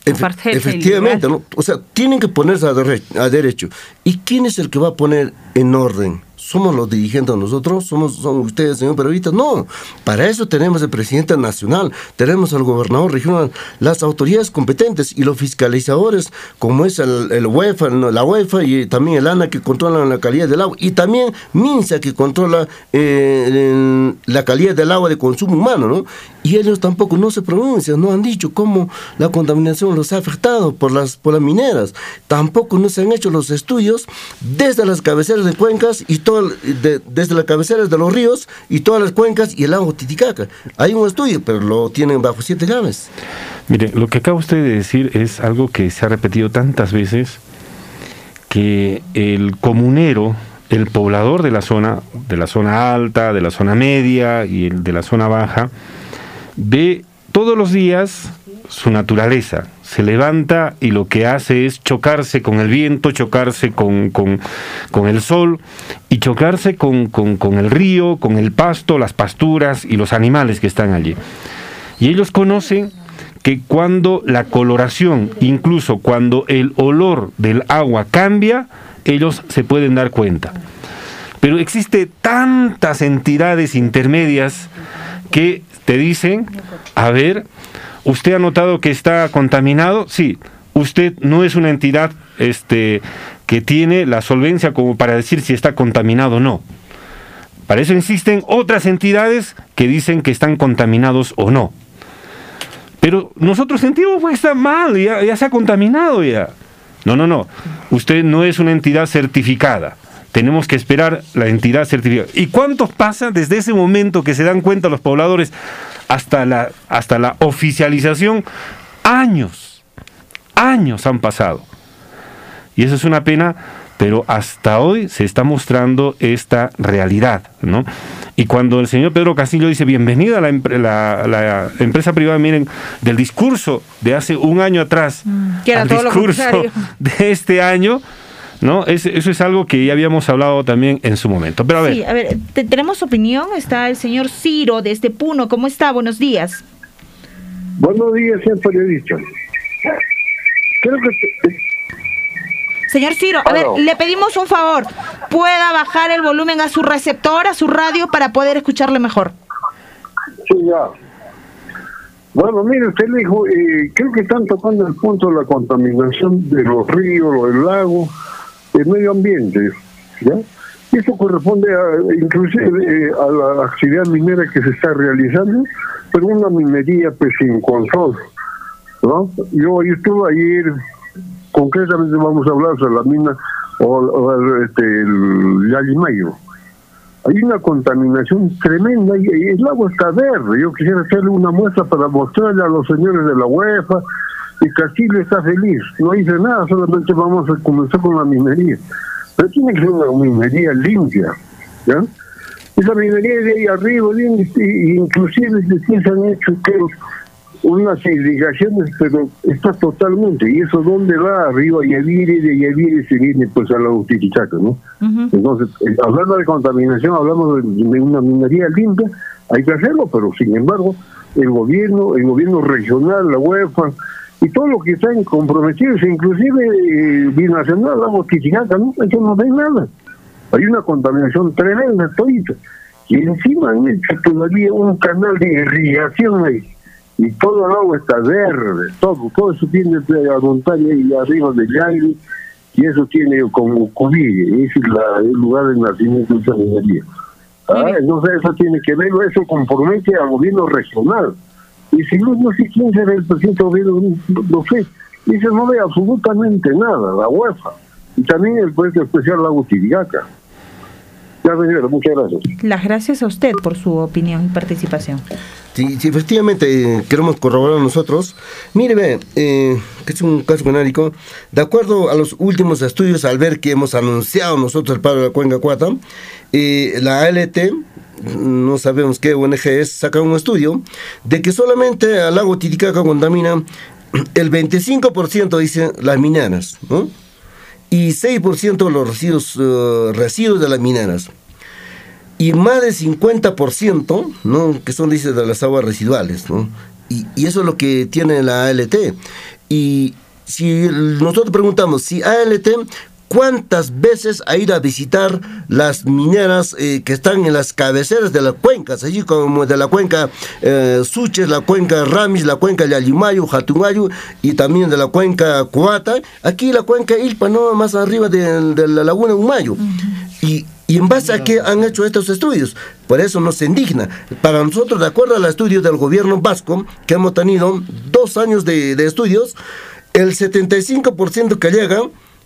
S11: efectivamente, ¿no? o sea, tienen que ponerse a, derecho. ¿Y quién es el que va a poner en orden somos los dirigentes nosotros, somos son ustedes, señor periodista. No, para eso tenemos el presidente nacional, tenemos al gobernador regional, las autoridades competentes y los fiscalizadores, como es el, el UEFA, la UEFA y también el ANA que controlan la calidad del agua, y también MINSA que controla eh, la calidad del agua de consumo humano, ¿no? Y ellos tampoco no se pronuncian, no han dicho cómo la contaminación los ha afectado por las, por las mineras. Tampoco no se han hecho los estudios desde las cabeceras de cuencas y todo, desde las cabeceras de los ríos y todas las cuencas y el lago Titicaca. Hay un estudio, pero lo tienen bajo siete llaves.
S4: Mire, lo que acaba usted de decir es algo que se ha repetido tantas veces, que el comunero, el poblador de la zona, de la zona alta, de la zona media y el de la zona baja, ve todos los días su naturaleza. Se levanta y lo que hace es chocarse con el viento, chocarse con, con, el sol y chocarse con, con el río, con el pasto, las pasturas y los animales que están allí. Y ellos conocen que cuando la coloración, incluso cuando el olor del agua cambia, ellos se pueden dar cuenta. Pero existe tantas entidades intermedias que te dicen, a ver, ¿usted ha notado que está contaminado? Sí, usted no es una entidad este, que tiene la solvencia como para decir si está contaminado o no. Para eso existen otras entidades que dicen que están contaminados o no. Pero nosotros sentimos que está mal, ya, ya se ha contaminado ya. No, no, no. Usted no es una entidad certificada. Tenemos que esperar la entidad certificada. ¿Y cuántos pasa desde ese momento que se dan cuenta los pobladores hasta la, hasta la oficialización? Años, años han pasado. Y eso es una pena, pero hasta hoy se está mostrando esta realidad, ¿no? Y cuando el señor Pedro Castillo dice bienvenida a la, la, empresa privada, miren, del discurso de hace un año atrás mm. al discurso de este año, ¿no? eso es algo que ya habíamos hablado también en su momento. Pero a ver.
S5: Sí, a ver, tenemos opinión. Está el señor Ciro desde Puno. ¿Cómo está? Buenos días.
S13: Buenos días, señor periodista. Creo que
S5: Señor Ciro, a ver, le pedimos un favor. Pueda bajar el volumen a su receptor, a su radio, para poder escucharle mejor.
S13: Sí, ya. Bueno, mire, usted le dijo, eh, creo que están tocando el punto de la contaminación de los ríos, del lago, el medio ambiente, ¿ya? Eso corresponde a, inclusive eh, a la actividad minera que se está realizando, pero una minería pues sin control, ¿no? Yo, yo estuve ayer concretamente vamos a hablar sobre la mina o, este, el Yalimayo. Hay una contaminación tremenda y, el agua está verde. Yo quisiera hacerle una muestra para mostrarle a los señores de la UEFA y Castillo está feliz. No dice nada, solamente vamos a comenzar con la minería. Pero tiene que ser una minería limpia. ¿ya? Esa minería de ahí arriba, inclusive se han hecho que unas irrigaciones, pero está totalmente, y eso dónde va, arriba Yavire, de Yavire se viene pues a la Utilichaca, ¿no? Entonces, eh, hablando de contaminación, hablamos de, una minería limpia, hay que hacerlo, pero sin embargo, el gobierno, el gobierno regional, la UEFA, y todo lo que están comprometidos, inclusive eh, binacional, la Utilichaca, ¿no? Eso no ve nada. Hay una contaminación tremenda, todita. Y encima han hecho todavía un canal de irrigación ahí y todo el agua está verde, todo, todo eso tiene la montaña y arriba del aire, y eso tiene como cubille, ese es el lugar de nacimiento de esa minería. Ah, entonces eso tiene que ver, eso compromete al gobierno regional. Y si no, no sé quién será el presidente del sé. Dice, no ve absolutamente nada, la UEFA. Y también el presidente especial Lago Tiriaca. Ya, señora, muchas gracias.
S5: Las gracias a usted por su opinión y participación.
S11: Si, efectivamente eh, queremos corroborar nosotros, mire, ve, eh, que es un caso canárico, de acuerdo a los últimos estudios, al ver que hemos anunciado nosotros el paro de la Cuenca Cuata, eh, la ALT, no sabemos qué ONG es, saca un estudio de que solamente al lago Titicaca contamina el 25%, dicen las mineras, ¿no? y 6% los residuos, residuos de las mineras y más del 50%, ¿no? que son, dice, de las aguas residuales, ¿no? Y, y, eso es lo que tiene la ALT. Y si nosotros preguntamos si ALT, cuántas veces ha ido a visitar las mineras eh, que están en las cabeceras de las cuencas, allí como de la cuenca eh, Suches, la cuenca Ramis, la cuenca Yalimayo, Jatumayo y también de la cuenca Coata, aquí la cuenca Ilpa, no más arriba de, la laguna Humayo. Y y en base a qué han hecho estos estudios. Por eso nos indigna. Para nosotros, de acuerdo al estudio del gobierno vasco, que hemos tenido dos años de, de estudios, el 75% que llega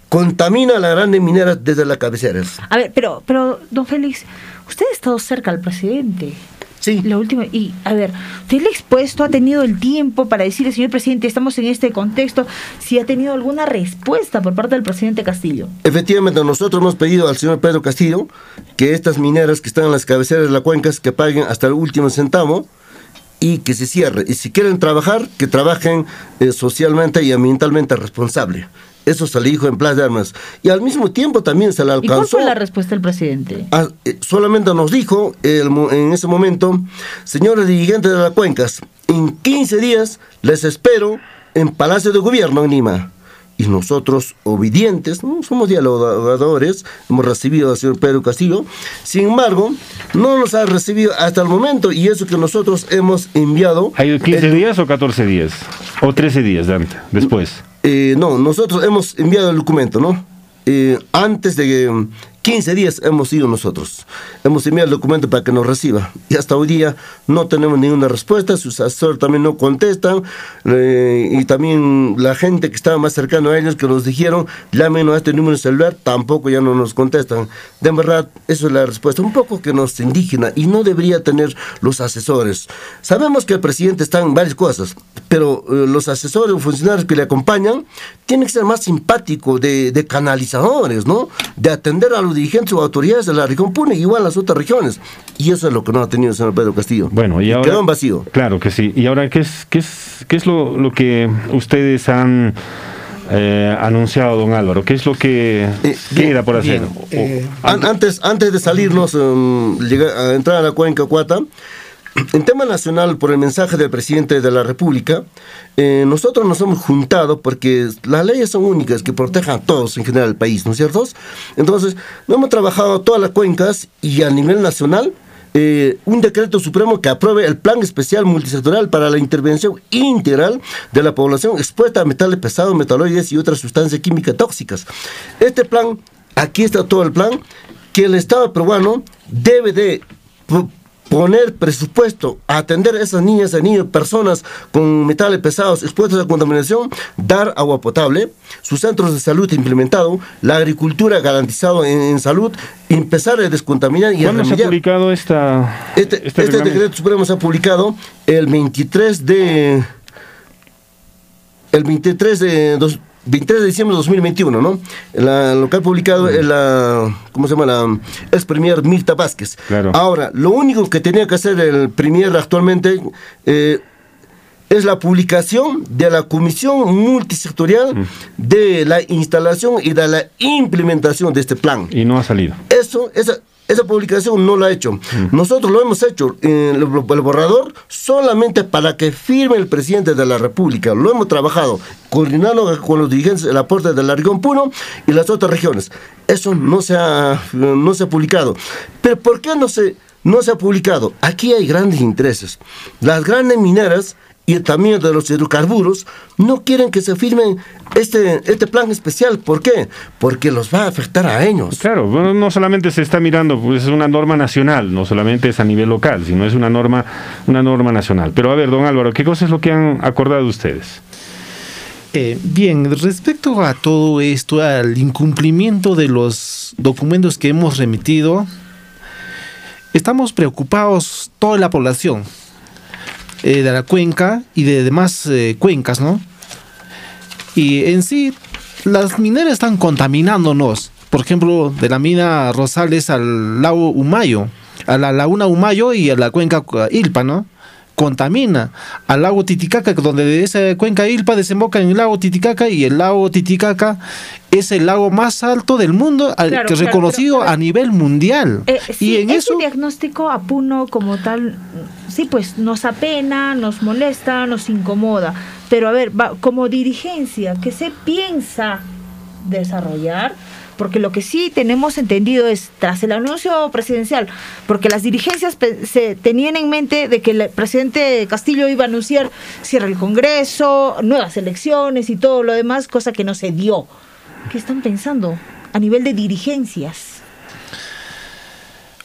S11: contamina la grande minera desde la cabecera.
S5: A ver, pero, pero, don Félix, usted ha estado cerca al presidente.
S11: Sí.
S5: La última, y a ver, ¿usted le ha expuesto, ha tenido el tiempo para decirle, señor presidente, estamos en este contexto, si ha tenido alguna respuesta por parte del presidente Castillo?
S11: Efectivamente, nosotros hemos pedido al señor Pedro Castillo que estas mineras que están en las cabeceras de la cuenca que paguen hasta el último centavo y que se cierre. Y si quieren trabajar, que trabajen eh, socialmente y ambientalmente responsable. Eso se le dijo en Plaza de Armas. Y al mismo tiempo también se le alcanzó. ¿Y cuál
S5: fue la respuesta del presidente?
S11: Ah, eh, solamente nos dijo en ese momento, señores dirigentes de las cuencas, en 15 días les espero en Palacio de Gobierno en Lima y nosotros obedientes, ¿no? somos dialogadores, hemos recibido al señor Pedro Castillo, sin embargo, no nos ha recibido hasta el momento y eso que nosotros hemos enviado...
S4: ¿Ha ido 15 días o 14 días? ¿O 13 días, Dante, después?
S11: Eh, no, nosotros hemos enviado el documento, ¿no? Eh, antes de 15 días hemos ido nosotros. Hemos enviado el documento para que nos reciba. Y hasta hoy día no tenemos ninguna respuesta. Sus asesores también no contestan. Eh, y también la gente que estaba más cercano a ellos que nos dijeron, llamen a este número celular, tampoco ya no nos contestan. De verdad, eso es la respuesta. Un poco que nos indigna y no debería tener los asesores. Sabemos que el presidente está en varias cosas, pero eh, los asesores o funcionarios que le acompañan tienen que ser más simpáticos, de, de canalizadores, ¿no? De atender a los dirigentes o autoridades de la región Pune, igual las otras regiones. Y eso es lo que no ha tenido el señor Pedro Castillo.
S4: Bueno, y ahora...
S11: Quedó en vacío.
S4: Claro que sí. ¿Y ahora qué es, qué es, qué es lo, lo que ustedes han... Eh, anunciado, don Álvaro? ¿Qué es lo que eh, queda por hacer?
S11: Eh, antes, antes de salirnos, um, llegar, a entrar a la cuenca Cuata, en tema nacional, por el mensaje del presidente de la República, eh, nosotros nos hemos juntado porque las leyes son únicas que protejan a todos en general el país, ¿no es cierto? Entonces, hemos trabajado todas las cuencas y a nivel nacional eh, un decreto supremo que apruebe el plan especial multisectorial para la intervención integral de la población expuesta a metales pesados, metaloides y otras sustancias químicas tóxicas. Este plan, aquí está todo el plan, que el Estado peruano debe de poner presupuesto a atender a esas niñas y niños, personas con metales pesados expuestos a contaminación, dar agua potable, sus centros de salud implementado, la agricultura garantizado en, salud, empezar a descontaminar y
S4: ¿Cuándo se ha publicado esta,
S11: este, este, este decreto supremo se ha publicado el 23 de el 23 de dos, 23 de diciembre de 2021, ¿no? La, lo que ha publicado es la, ¿cómo se llama? La ex premier Mirta Vázquez. Ahora, lo único que tenía que hacer el premier actualmente eh, es la publicación de la comisión multisectorial mm. de la instalación y de la implementación de este plan.
S4: Y no ha salido.
S11: Eso, esa, esa publicación no la ha hecho. Mm. Nosotros lo hemos hecho en el, borrador solamente para que firme el presidente de la República. Lo hemos trabajado coordinando con los dirigentes del aporte de la región Puno y las otras regiones. Eso no se ha, no se ha publicado. Pero ¿por qué no se, no se ha publicado? Aquí hay grandes intereses. Las grandes mineras y también de los hidrocarburos no quieren que se firme este, este plan especial. ¿Por qué? Porque los va a afectar a ellos.
S4: Claro, no solamente se está mirando, pues es una norma nacional, no solamente es a nivel local, sino es una norma, una norma nacional. Pero a ver, don Álvaro, ¿qué cosa es lo que han acordado ustedes?
S12: Eh, bien, respecto a todo esto, al incumplimiento de los documentos que hemos remitido, estamos preocupados toda la población eh, de la cuenca y de demás eh, cuencas, ¿no? Y en sí, las mineras están contaminándonos. Por ejemplo, de la mina Rosales al lago Humayo, a la laguna Humayo y a la cuenca Ilpa, ¿no? Contamina al lago Titicaca, donde de esa cuenca Ilpa desemboca en el lago Titicaca y el lago Titicaca es el lago más alto del mundo, que es reconocido a nivel mundial.
S5: Eh, y en ese diagnóstico a Puno como tal, sí, pues nos apena, nos molesta, nos incomoda. Pero a ver, como dirigencia, ¿qué se piensa desarrollar porque lo que sí tenemos entendido es, tras el anuncio presidencial, porque las dirigencias se tenían en mente de que el presidente Castillo iba a anunciar cierre el Congreso, nuevas elecciones y todo lo demás, cosa que no se dio. ¿Qué están pensando a nivel de dirigencias?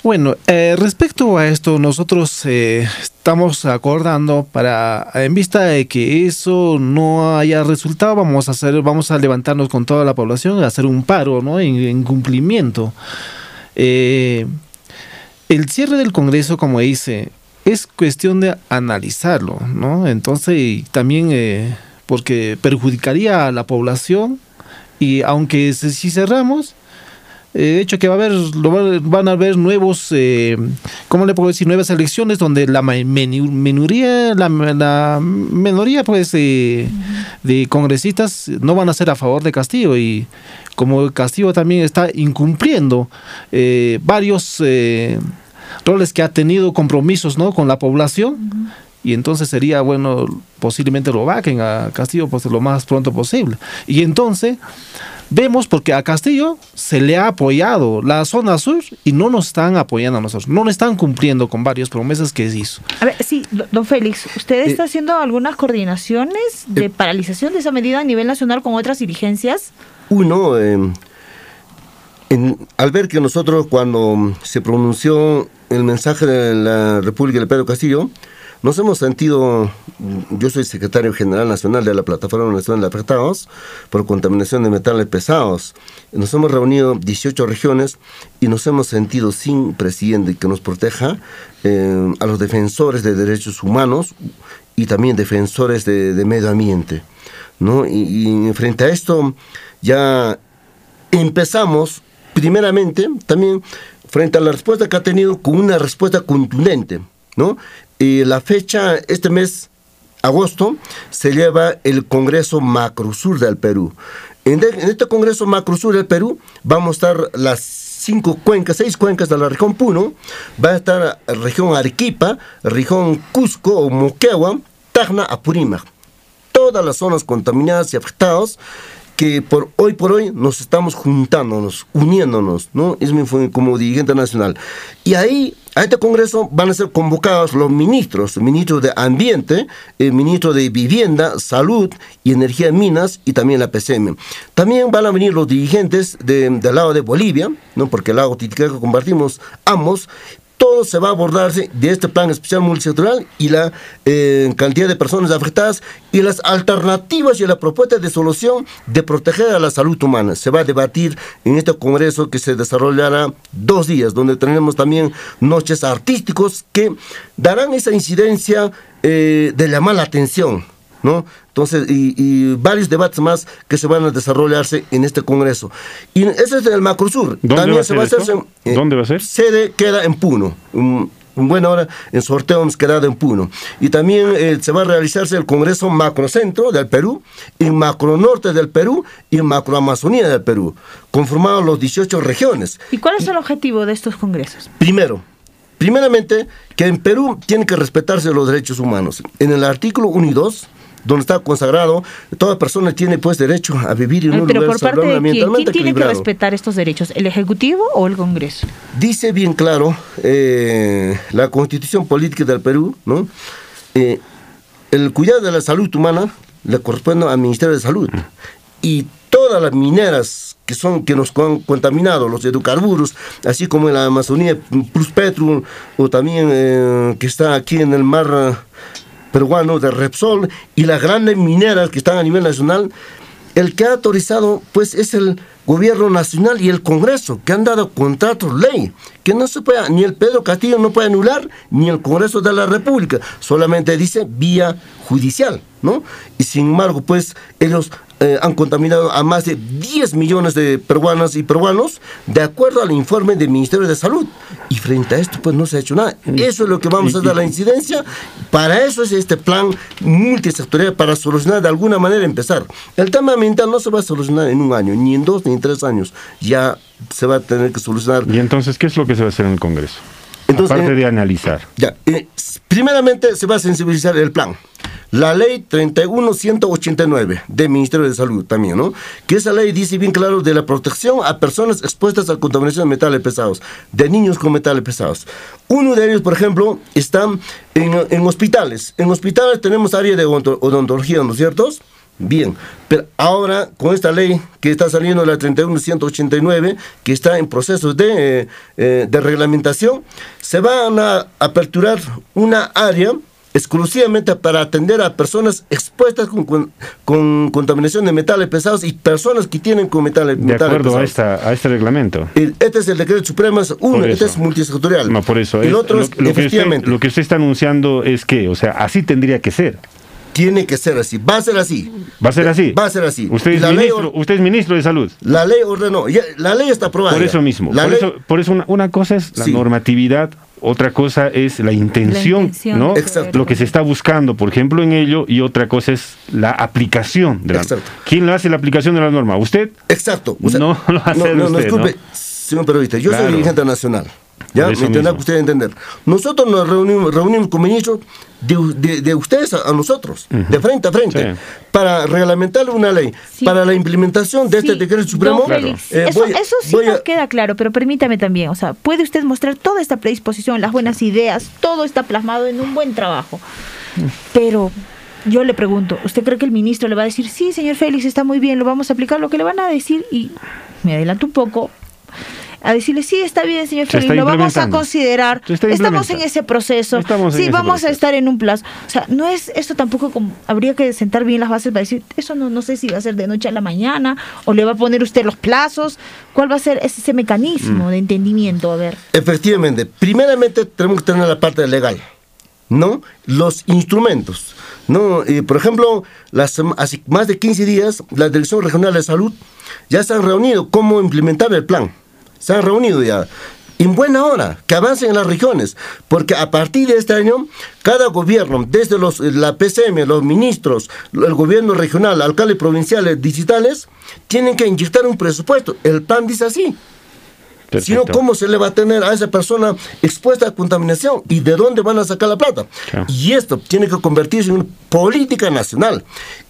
S12: Bueno, eh, respecto a esto, nosotros eh, estamos acordando para, en vista de que eso no haya resultado, vamos a hacer, vamos a levantarnos con toda la población, a hacer un paro, ¿no? En, cumplimiento. Eh, el cierre del Congreso, como dice, es cuestión de analizarlo, ¿no? Entonces, también porque perjudicaría a la población y aunque si cerramos, eh, de hecho que va a haber van a haber nuevos eh, cómo le puedo decir nuevas elecciones donde la minoría la, la pues de congresistas no van a ser a favor de Castillo y como Castillo también está incumpliendo eh, varios roles que ha tenido compromisos no con la población y entonces sería bueno posiblemente lo vaquen a Castillo pues lo más pronto posible y entonces vemos porque a Castillo se le ha apoyado la zona sur y no nos están apoyando a nosotros, no nos están cumpliendo con varias promesas que hizo.
S5: A ver, sí, don Félix, ¿usted eh, está haciendo algunas coordinaciones de eh, paralización de esa medida a nivel nacional con otras dirigencias?
S11: Uno, em, al ver que nosotros cuando se pronunció el mensaje de la República de Pedro Castillo, nos hemos sentido, yo soy secretario general nacional de la Plataforma Nacional de Afectados por contaminación de metales pesados. Nos hemos reunido 18 regiones y nos hemos sentido sin presidente que nos proteja eh, a los defensores de derechos humanos y también defensores de, medio ambiente. ¿no? Y, y frente a esto ya empezamos primeramente también frente a la respuesta que ha tenido con una respuesta contundente, ¿no? Y la fecha, este mes, agosto, se lleva el Congreso Macrosur del Perú. En, este Congreso Macrosur del Perú vamos a estar las cinco cuencas, seis cuencas de la región Puno, va a estar la región Arequipa, región Cusco o Moquegua, Tacna, Apurímac. Todas las zonas contaminadas y afectadas que por hoy por hoy nos estamos juntándonos, uniéndonos, ¿no? Es mi como dirigente nacional. Y ahí, a este congreso van a ser convocados los ministros, el ministro de Ambiente, el ministro de Vivienda, Salud y Energía de Minas y también la PCM. También van a venir los dirigentes del lado de Bolivia, ¿no? Porque el lago Titicaca compartimos ambos, todo se va a abordarse de este plan especial multisectorial y la eh, cantidad de personas afectadas y las alternativas y la propuesta de solución de proteger a la salud humana. Se va a debatir en este congreso que se desarrollará dos días, donde tenemos también noches artísticos que darán esa incidencia eh, de llamar la atención ¿no? Entonces, y, varios debates más que se van a desarrollarse en este Congreso. Y ese es el Macrosur.
S4: ¿Dónde va a ser eh, ¿Dónde va a ser?
S11: Sede queda en Puno. Un, buena hora en sorteo hemos quedado en Puno. Y también eh, se va a realizarse el Congreso Macrocentro del Perú, en Macronorte del Perú y en Macroamazonía del Perú, conformados los 18 regiones.
S5: ¿Y cuál es el objetivo de estos congresos?
S11: Primero, primeramente, que en Perú tienen que respetarse los derechos humanos. En el artículo 1 y 2 donde está consagrado, toda persona tiene pues derecho a vivir en un
S5: Pero
S11: lugar
S5: por parte de quién, ¿quién tiene que respetar estos derechos? ¿El Ejecutivo o el Congreso?
S11: Dice bien claro eh, la Constitución Política del Perú, ¿no? Eh, el cuidado de la salud humana le corresponde al Ministerio de Salud. Y todas las mineras que son que nos han contaminado, los hidrocarburos, así como en la Amazonía, Plus Petrum, o también eh, que está aquí en el mar peruano de Repsol y las grandes mineras que están a nivel nacional, el que ha autorizado pues es el gobierno nacional y el Congreso, que han dado contratos ley, que no se puede, ni el Pedro Castillo no puede anular, ni el Congreso de la República, solamente dice vía judicial, ¿no? Y sin embargo, pues ellos eh, han contaminado a más de 10 millones de peruanas y peruanos, de acuerdo al informe del Ministerio de Salud. Y frente a esto, pues no se ha hecho nada. Eso es lo que vamos a dar la incidencia. Para eso es este plan multisectorial, para solucionar de alguna manera, empezar. El tema ambiental no se va a solucionar en un año, ni en dos, ni en tres años. Ya se va a tener que solucionar.
S4: ¿Y entonces qué es lo que se va a hacer en el Congreso? Entonces, Aparte de analizar.
S11: Ya, eh, primeramente se va a sensibilizar el plan. La ley 31189 del Ministerio de Salud también, ¿no? Que esa ley dice bien claro de la protección a personas expuestas a contaminación de metales pesados, de niños con metales pesados. Uno de ellos, por ejemplo, están en, en hospitales. En hospitales tenemos área de odontología, ¿no es cierto? Bien, pero ahora con esta ley que está saliendo, la 31189, que está en proceso de, eh, eh, de reglamentación, se van a aperturar una área exclusivamente para atender a personas expuestas con, con, contaminación de metales pesados y personas que tienen con metales,
S4: de acuerdo A, este reglamento.
S11: este es el decreto supremo, uno, este es multisectorial.
S4: No, por eso.
S11: El otro es, efectivamente.
S4: lo que usted está anunciando es que, o sea, así tendría que ser.
S11: Tiene que ser así, va a ser así.
S4: Va a ser así.
S11: Va a ser así.
S4: Usted es, ministro, usted es ministro de salud.
S11: La ley ordenó, la ley está aprobada.
S4: Por eso mismo. por, eso, por eso una, cosa es la normatividad, otra cosa es la intención, ¿no? Exacto. Lo que se está buscando, por ejemplo, en ello, y otra cosa es la aplicación de la Exacto. ¿Quién le hace la aplicación de la norma? ¿Usted?
S11: Exacto.
S4: no lo hace
S11: no, no,
S4: usted,
S11: disculpe, señor periodista, yo soy dirigente nacional. ¿Ya? Me tendrá que usted entender. Nosotros nos reunimos, reunimos con ministros de, de, ustedes a, nosotros, de frente a frente, para reglamentar una ley, para la implementación de este decreto supremo.
S5: Eh, eso, eso, sí nos queda claro, pero permítame también, o sea, puede usted mostrar toda esta predisposición, las buenas ideas, todo está plasmado en un buen trabajo. Pero yo le pregunto, ¿usted cree que el ministro le va a decir, sí, señor Félix, está muy bien, lo vamos a aplicar? Lo que le van a decir, y me adelanto un poco, a decirle, sí, está bien, señor Félix, lo vamos a considerar. Estamos en ese proceso. sí, vamos a estar en un plazo. O sea, no es esto tampoco como, habría que sentar bien las bases para decir, eso no, no sé si va a ser de noche a la mañana o le va a poner usted los plazos. ¿Cuál va a ser ese, mecanismo de entendimiento? A ver.
S11: Efectivamente, primeramente tenemos que tener la parte legal. ¿no? Los instrumentos, ¿no? por ejemplo, las, hace más de 15 días, la Dirección Regional de Salud ya se han reunido cómo implementar el plan se han reunido ya. En buena hora, que avancen en las regiones, porque a partir de este año, cada gobierno, desde los, la PCM, los ministros, el gobierno regional, alcaldes provinciales, digitales, tienen que inyectar un presupuesto. El plan dice así. Sino, ¿cómo se le va a tener a esa persona expuesta a contaminación? ¿Y de dónde van a sacar la plata? Y esto tiene que convertirse en una política nacional.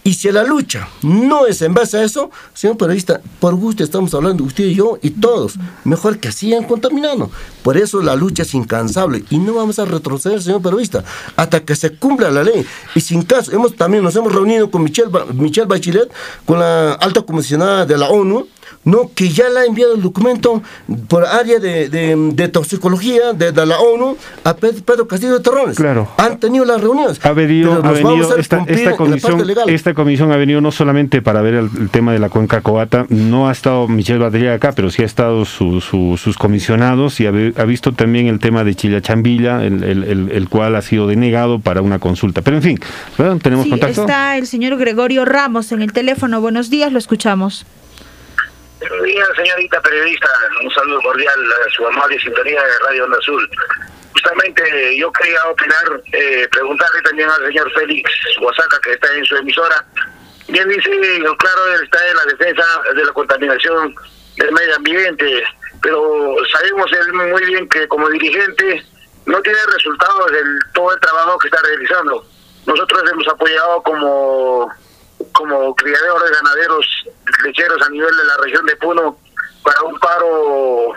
S11: Y si la lucha no es en base a eso, señor periodista, por gusto estamos hablando usted y yo y todos, mejor que sigan contaminando. Por eso la lucha es incansable y no vamos a retroceder, señor periodista, hasta que se cumpla la ley. Y sin caso, hemos también nos hemos reunido con Michelle, Michelle Bachelet, con la alta comisionada de la ONU, no que ya le ha enviado el documento por área de, de, toxicología de, la ONU a Pedro Castillo de Terrones.
S4: Claro.
S11: Han tenido las reuniones.
S4: Ha venido, ha venido esta, esta, comisión, esta comisión ha venido no solamente para ver el, tema de la cuenca coata, no ha estado Michelle Batería acá, pero sí ha estado sus comisionados y ha, visto también el tema de Chillachambilla, el, el, el, cual ha sido denegado para una consulta. Pero en fin, ¿tenemos contacto?
S5: Está el señor Gregorio Ramos en el teléfono. Buenos días, lo escuchamos.
S14: Buenos días, señorita periodista. Un saludo cordial a su amable sintonía de Radio Onda Azul. Justamente yo quería opinar, eh, preguntarle también al señor Félix Oaxaca, que está en su emisora. Bien dice, claro, está en la defensa de la contaminación del medio ambiente, pero sabemos él muy bien que como dirigente no tiene resultados del todo el trabajo que está realizando. Nosotros hemos apoyado como como criadores ganaderos lecheros a nivel de la región de Puno para un paro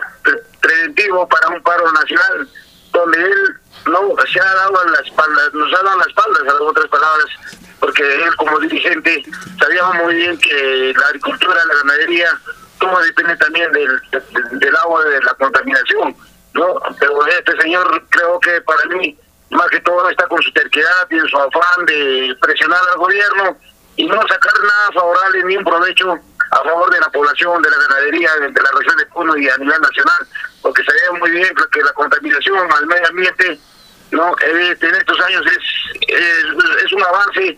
S14: preventivo, para un paro nacional, donde él no se ha dado la espalda, nos ha dado la espalda, en otras palabras, porque él como dirigente sabíamos muy bien que la agricultura, la ganadería, todo depende también del, del, agua, de la contaminación, ¿no? Pero este señor creo que para mí, más que todo está con su terquedad y su afán de presionar al gobierno y no sacar nada favorable ni un provecho a favor de la población, de la ganadería, de, la región de Puno y a nivel nacional, porque sabemos muy bien que la contaminación al medio ambiente no eh, en estos años es, es, un avance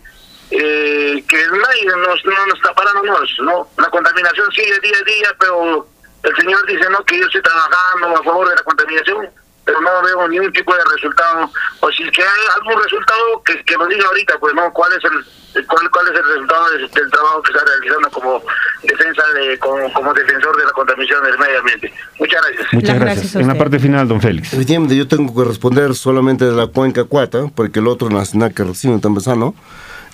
S14: eh, que nadie nos, no nos está parando, no, la contaminación sigue día a día, pero el señor dice no que yo estoy trabajando a favor de la contaminación pero no veo ningún tipo de resultado. O si que hay algún resultado que, que nos diga ahorita, pues no, cuál es el cuál, cuál es el resultado del, trabajo que está realizando como defensa de como, como, defensor de la contaminación del medio ambiente. Muchas gracias.
S4: Muchas gracias. en la parte final, don Félix.
S11: Efectivamente, yo tengo que responder solamente de la cuenca cuata, porque el otro nacional que recién está empezando.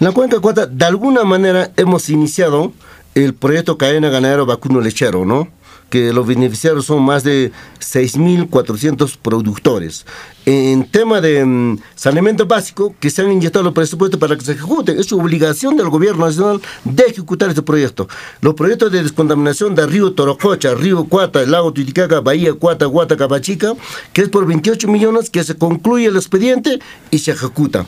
S11: En la cuenca cuata, de alguna manera hemos iniciado el proyecto Cadena Ganadero Vacuno Lechero, ¿no? Que los beneficiarios son más de 6.400 productores. En tema de mm, saneamiento básico, que se han inyectado los presupuestos para que se ejecute, es obligación del gobierno nacional de ejecutar este proyecto. Los proyectos de descontaminación del río Torococha, río Cuata, el lago Titicaca, Bahía Cuata, Guata, Capachica, que es por 28 millones, que se concluye el expediente y se ejecuta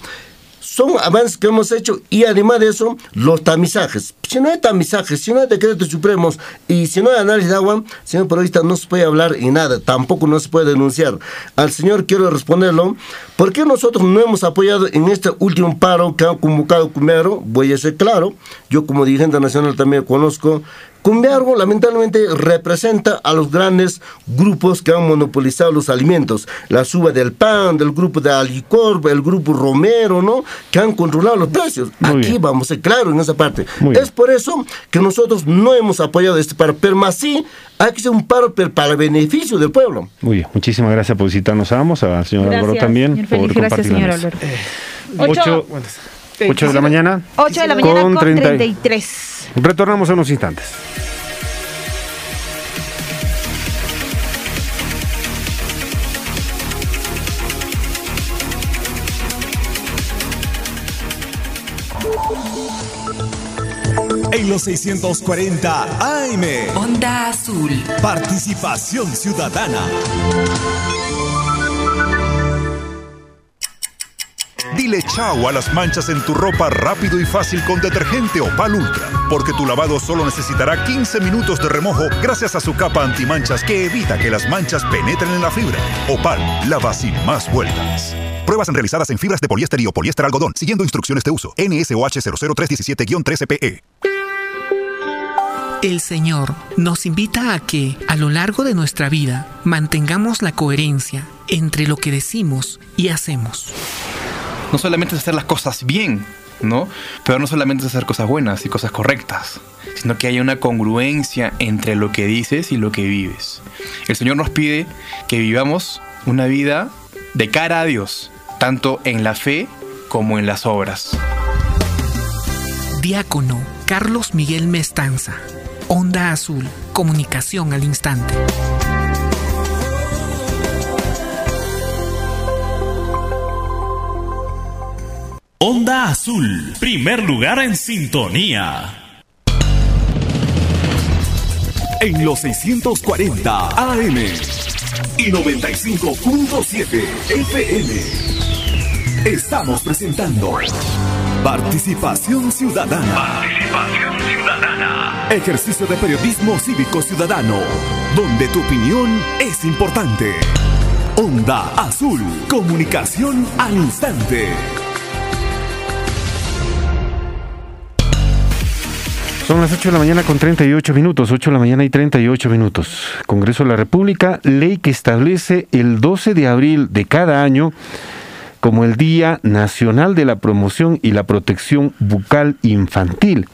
S11: son avances que hemos hecho y además de eso, los tamizajes. Si no hay tamizajes, si no hay decretos supremos y si no hay análisis de agua, señor periodista, no se puede hablar y nada, tampoco no se puede denunciar. Al señor quiero responderlo, ¿por qué nosotros no hemos apoyado en este último paro que han convocado Cumero? Voy a ser claro, yo como dirigente nacional también conozco Cumbiargo lamentablemente representa a los grandes grupos que han monopolizado los alimentos, la suba del pan, del grupo de Alicorp, el grupo Romero, ¿no? Que han controlado los precios. Aquí vamos a ser claros en esa parte. es por eso que nosotros no hemos apoyado este paro, pero más sí hay que hacer un paro para el beneficio del pueblo.
S4: Muy bien, muchísimas gracias por visitarnos a ambos, a señor Álvaro también. por
S5: gracias, señor Álvaro.
S4: 8, de la mañana.
S5: 8 de la mañana con, 33.
S4: Retornamos en unos instantes.
S3: En los 640 AM.
S1: Onda Azul.
S3: Participación ciudadana. Dile chao a las manchas en tu ropa rápido y fácil con detergente Opal Ultra, porque tu lavado solo necesitará 15 minutos de remojo gracias a su capa antimanchas que evita que las manchas penetren en la fibra. Opal, lava sin más vueltas. Pruebas realizadas en fibras de poliéster y o poliéster algodón, siguiendo instrucciones de uso. NSOH 00317-13PE.
S15: El Señor nos invita a que, a lo largo de nuestra vida, mantengamos la coherencia entre lo que decimos y hacemos
S16: no solamente es hacer las cosas bien, ¿no? Pero no solamente es hacer cosas buenas y cosas correctas, sino que haya una congruencia entre lo que dices y lo que vives. El Señor nos pide que vivamos una vida de cara a Dios, tanto en la fe como en las obras.
S15: Diácono Carlos Miguel Mestanza, Onda Azul, comunicación al instante.
S3: Onda Azul, primer lugar en sintonía. En los 640 AM y 95.7 FM estamos presentando Participación Ciudadana. Participación Ciudadana. Ejercicio de periodismo cívico ciudadano, donde tu opinión es importante. Onda Azul, comunicación al instante.
S4: Son las 8 de la mañana con 38 minutos, 8 de la mañana y 38 minutos. Congreso de la República, ley que establece el 12 de abril de cada año como el Día Nacional de la Promoción y la Protección Bucal Infantil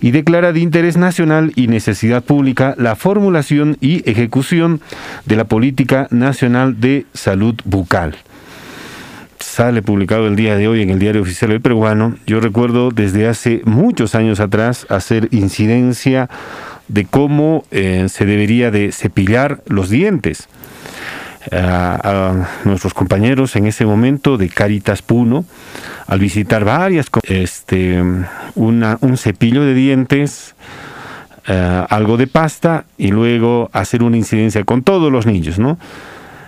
S4: y declara de interés nacional y necesidad pública la formulación y ejecución de la Política Nacional de Salud Bucal sale publicado el día de hoy en el Diario Oficial del Peruano, yo recuerdo desde hace muchos años atrás hacer incidencia de cómo eh, se debería de cepillar los dientes. a nuestros compañeros en ese momento de Caritas Puno, al visitar varias, este, una, un cepillo de dientes, eh, algo de pasta y luego hacer una incidencia con todos los niños, ¿no?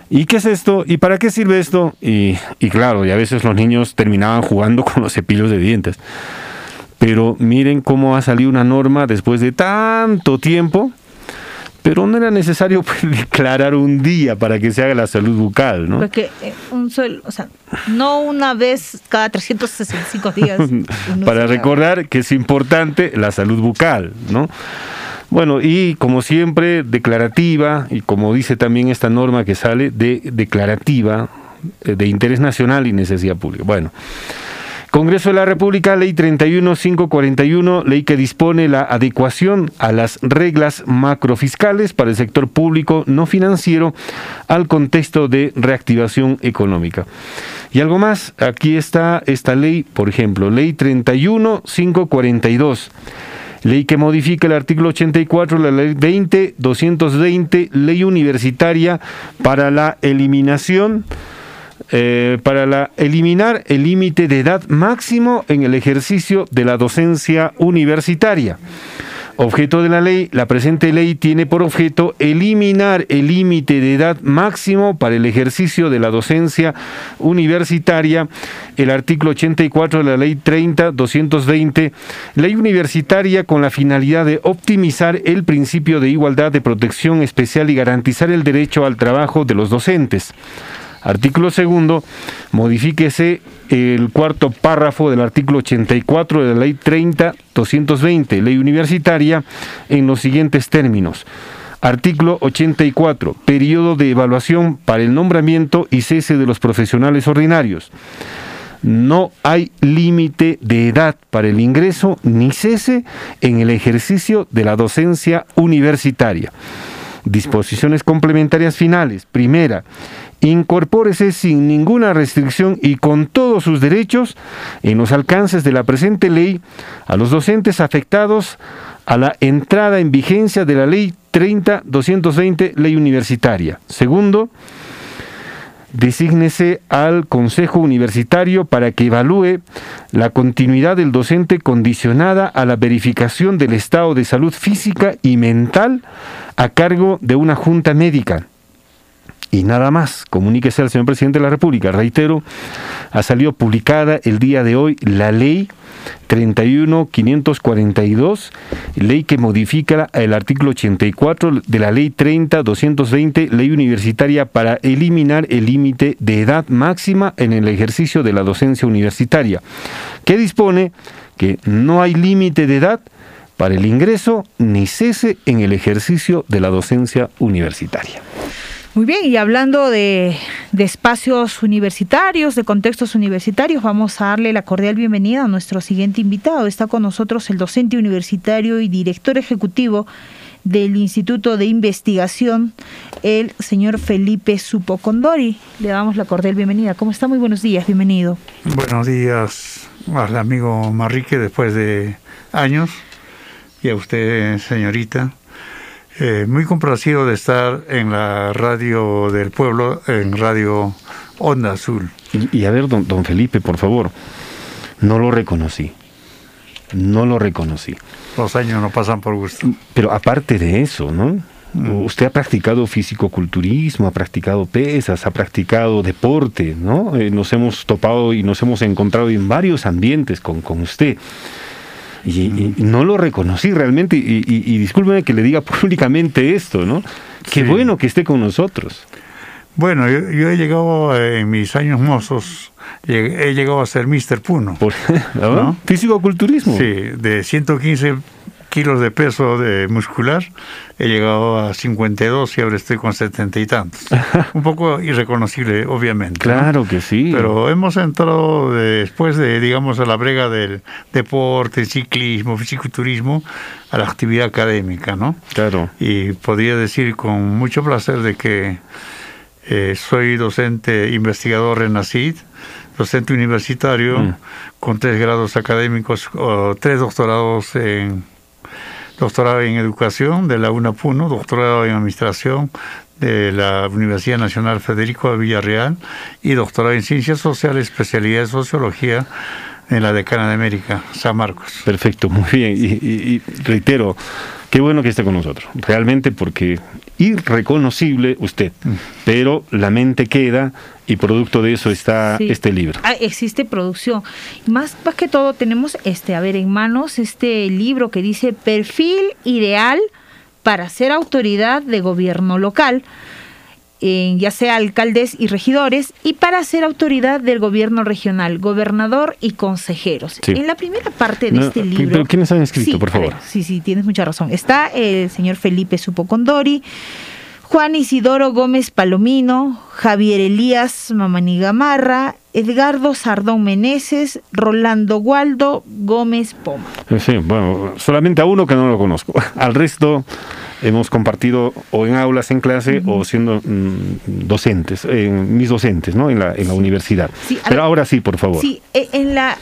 S4: ¿Y qué es esto? ¿Y para qué sirve esto? Y, claro, y a veces los niños terminaban jugando con los cepillos de dientes. Pero miren cómo ha salido una norma después de tanto tiempo, pero no era necesario pues, declarar un día para que se haga la salud bucal, ¿no?
S5: Porque eh, un solo, o sea, no una vez cada 365 días.
S4: para recordar que es importante la salud bucal, ¿no? Bueno, y como siempre, declarativa, y como dice también esta norma que sale, de declarativa, eh, de interés nacional y necesidad pública. Bueno, Congreso de la República, Ley 31541, ley que dispone la adecuación a las reglas macrofiscales para el sector público no financiero al contexto de reactivación económica. Y algo más, aquí está esta ley, por ejemplo, Ley 31542 ley que modifica el artículo 84 de la ley 20-220, ley universitaria para la eliminación eh, para la, eliminar el límite de edad máximo en el ejercicio de la docencia universitaria. Objeto de la ley, la presente ley tiene por objeto eliminar el límite de edad máximo para el ejercicio de la docencia universitaria, el artículo 84 de la ley 30-220, ley universitaria con la finalidad de optimizar el principio de igualdad de protección especial y garantizar el derecho al trabajo de los docentes. Artículo segundo, modifíquese el cuarto párrafo del artículo 84 de la ley 30-220, ley universitaria, en los siguientes términos. Artículo 84. Periodo de evaluación para el nombramiento y cese de los profesionales ordinarios. No hay límite de edad para el ingreso ni cese en el ejercicio de la docencia universitaria. Disposiciones complementarias finales. Primera, incorpórese sin ninguna restricción y con todos sus derechos en los alcances de la presente ley a los docentes afectados a la entrada en vigencia de la ley 30-220, ley universitaria. Segundo, desígnese al Consejo Universitario para que evalúe la continuidad del docente condicionada a la verificación del estado de salud física y mental a cargo de una junta médica. Y nada más, comuníquese al señor presidente de la República. Reitero, ha salido publicada el día de hoy la ley 31542, ley que modifica el artículo 84 de la ley 30-220, ley universitaria para eliminar el límite de edad máxima en el ejercicio de la docencia universitaria, que dispone que no hay límite de edad para el ingreso ni cese en el ejercicio de la docencia universitaria.
S5: Muy bien, y hablando de, espacios universitarios, de contextos universitarios, vamos a darle la cordial bienvenida a nuestro siguiente invitado. Está con nosotros el docente universitario y director ejecutivo del Instituto de Investigación, el señor Felipe Supocondori. Le damos la cordial bienvenida. ¿Cómo está? Muy buenos días, bienvenido.
S17: Buenos días amigo Marrique después de años y a usted, señorita. Eh, muy complacido de estar en la radio del pueblo, en Radio Onda Azul.
S4: Y, a ver, don, don Felipe, por favor, no lo reconocí. No lo reconocí.
S17: Los años no pasan por gusto.
S4: Pero aparte de eso, ¿no? Mm. Usted ha practicado físico-culturismo, ha practicado pesas, ha practicado deporte, ¿no? Eh, nos hemos topado y nos hemos encontrado en varios ambientes con, con usted. Y, no lo reconocí realmente, y, y, discúlpeme que le diga públicamente esto, ¿no? Qué bueno que esté con nosotros.
S17: Bueno, yo, he llegado en mis años mozos, he llegado a ser Mr. Puno.
S4: ¿no? Físico-culturismo.
S17: Sí, de 115 kilos de peso de muscular, he llegado a 52 y ahora estoy con 70 y tantos. Un poco irreconocible, obviamente.
S4: Claro que sí.
S17: Pero hemos entrado después de, digamos, a la brega del deporte, ciclismo, fisiculturismo, a la actividad académica, ¿no?
S4: Claro.
S17: Y podría decir con mucho placer de que eh, soy docente investigador en ACID, docente universitario, mm. con tres grados académicos, o tres doctorados en doctorado en educación de la UNAPUNO, doctorado en administración de la Universidad Nacional Federico de Villarreal y doctorado en ciencias sociales, especialidad en sociología en la Decana de América, San Marcos.
S4: Perfecto, muy bien. Y, reitero, qué bueno que esté con nosotros, realmente porque irreconocible usted, mm. pero la mente queda y producto de eso está este libro.
S5: Ah, existe producción. Más, más que todo tenemos este, a ver, en manos este libro que dice Perfil ideal para ser autoridad de gobierno local ya sea alcaldes y regidores, y para ser autoridad del gobierno regional, gobernador y consejeros. En la primera parte de este libro...
S4: ¿Pero quiénes han escrito, por favor?
S5: sí, sí, tienes mucha razón. Está el señor Felipe Supocondori, Juan Isidoro Gómez Palomino, Javier Elías Mamanigamarra, Edgardo Sardón Meneses, Rolando Gualdo Gómez Poma.
S4: Sí, bueno, solamente a uno que no lo conozco. Al resto hemos compartido o en aulas en clase o siendo mm, docentes, mis docentes, ¿no? En la, en la universidad. Pero ahora sí, por favor.
S5: Sí, e, en la,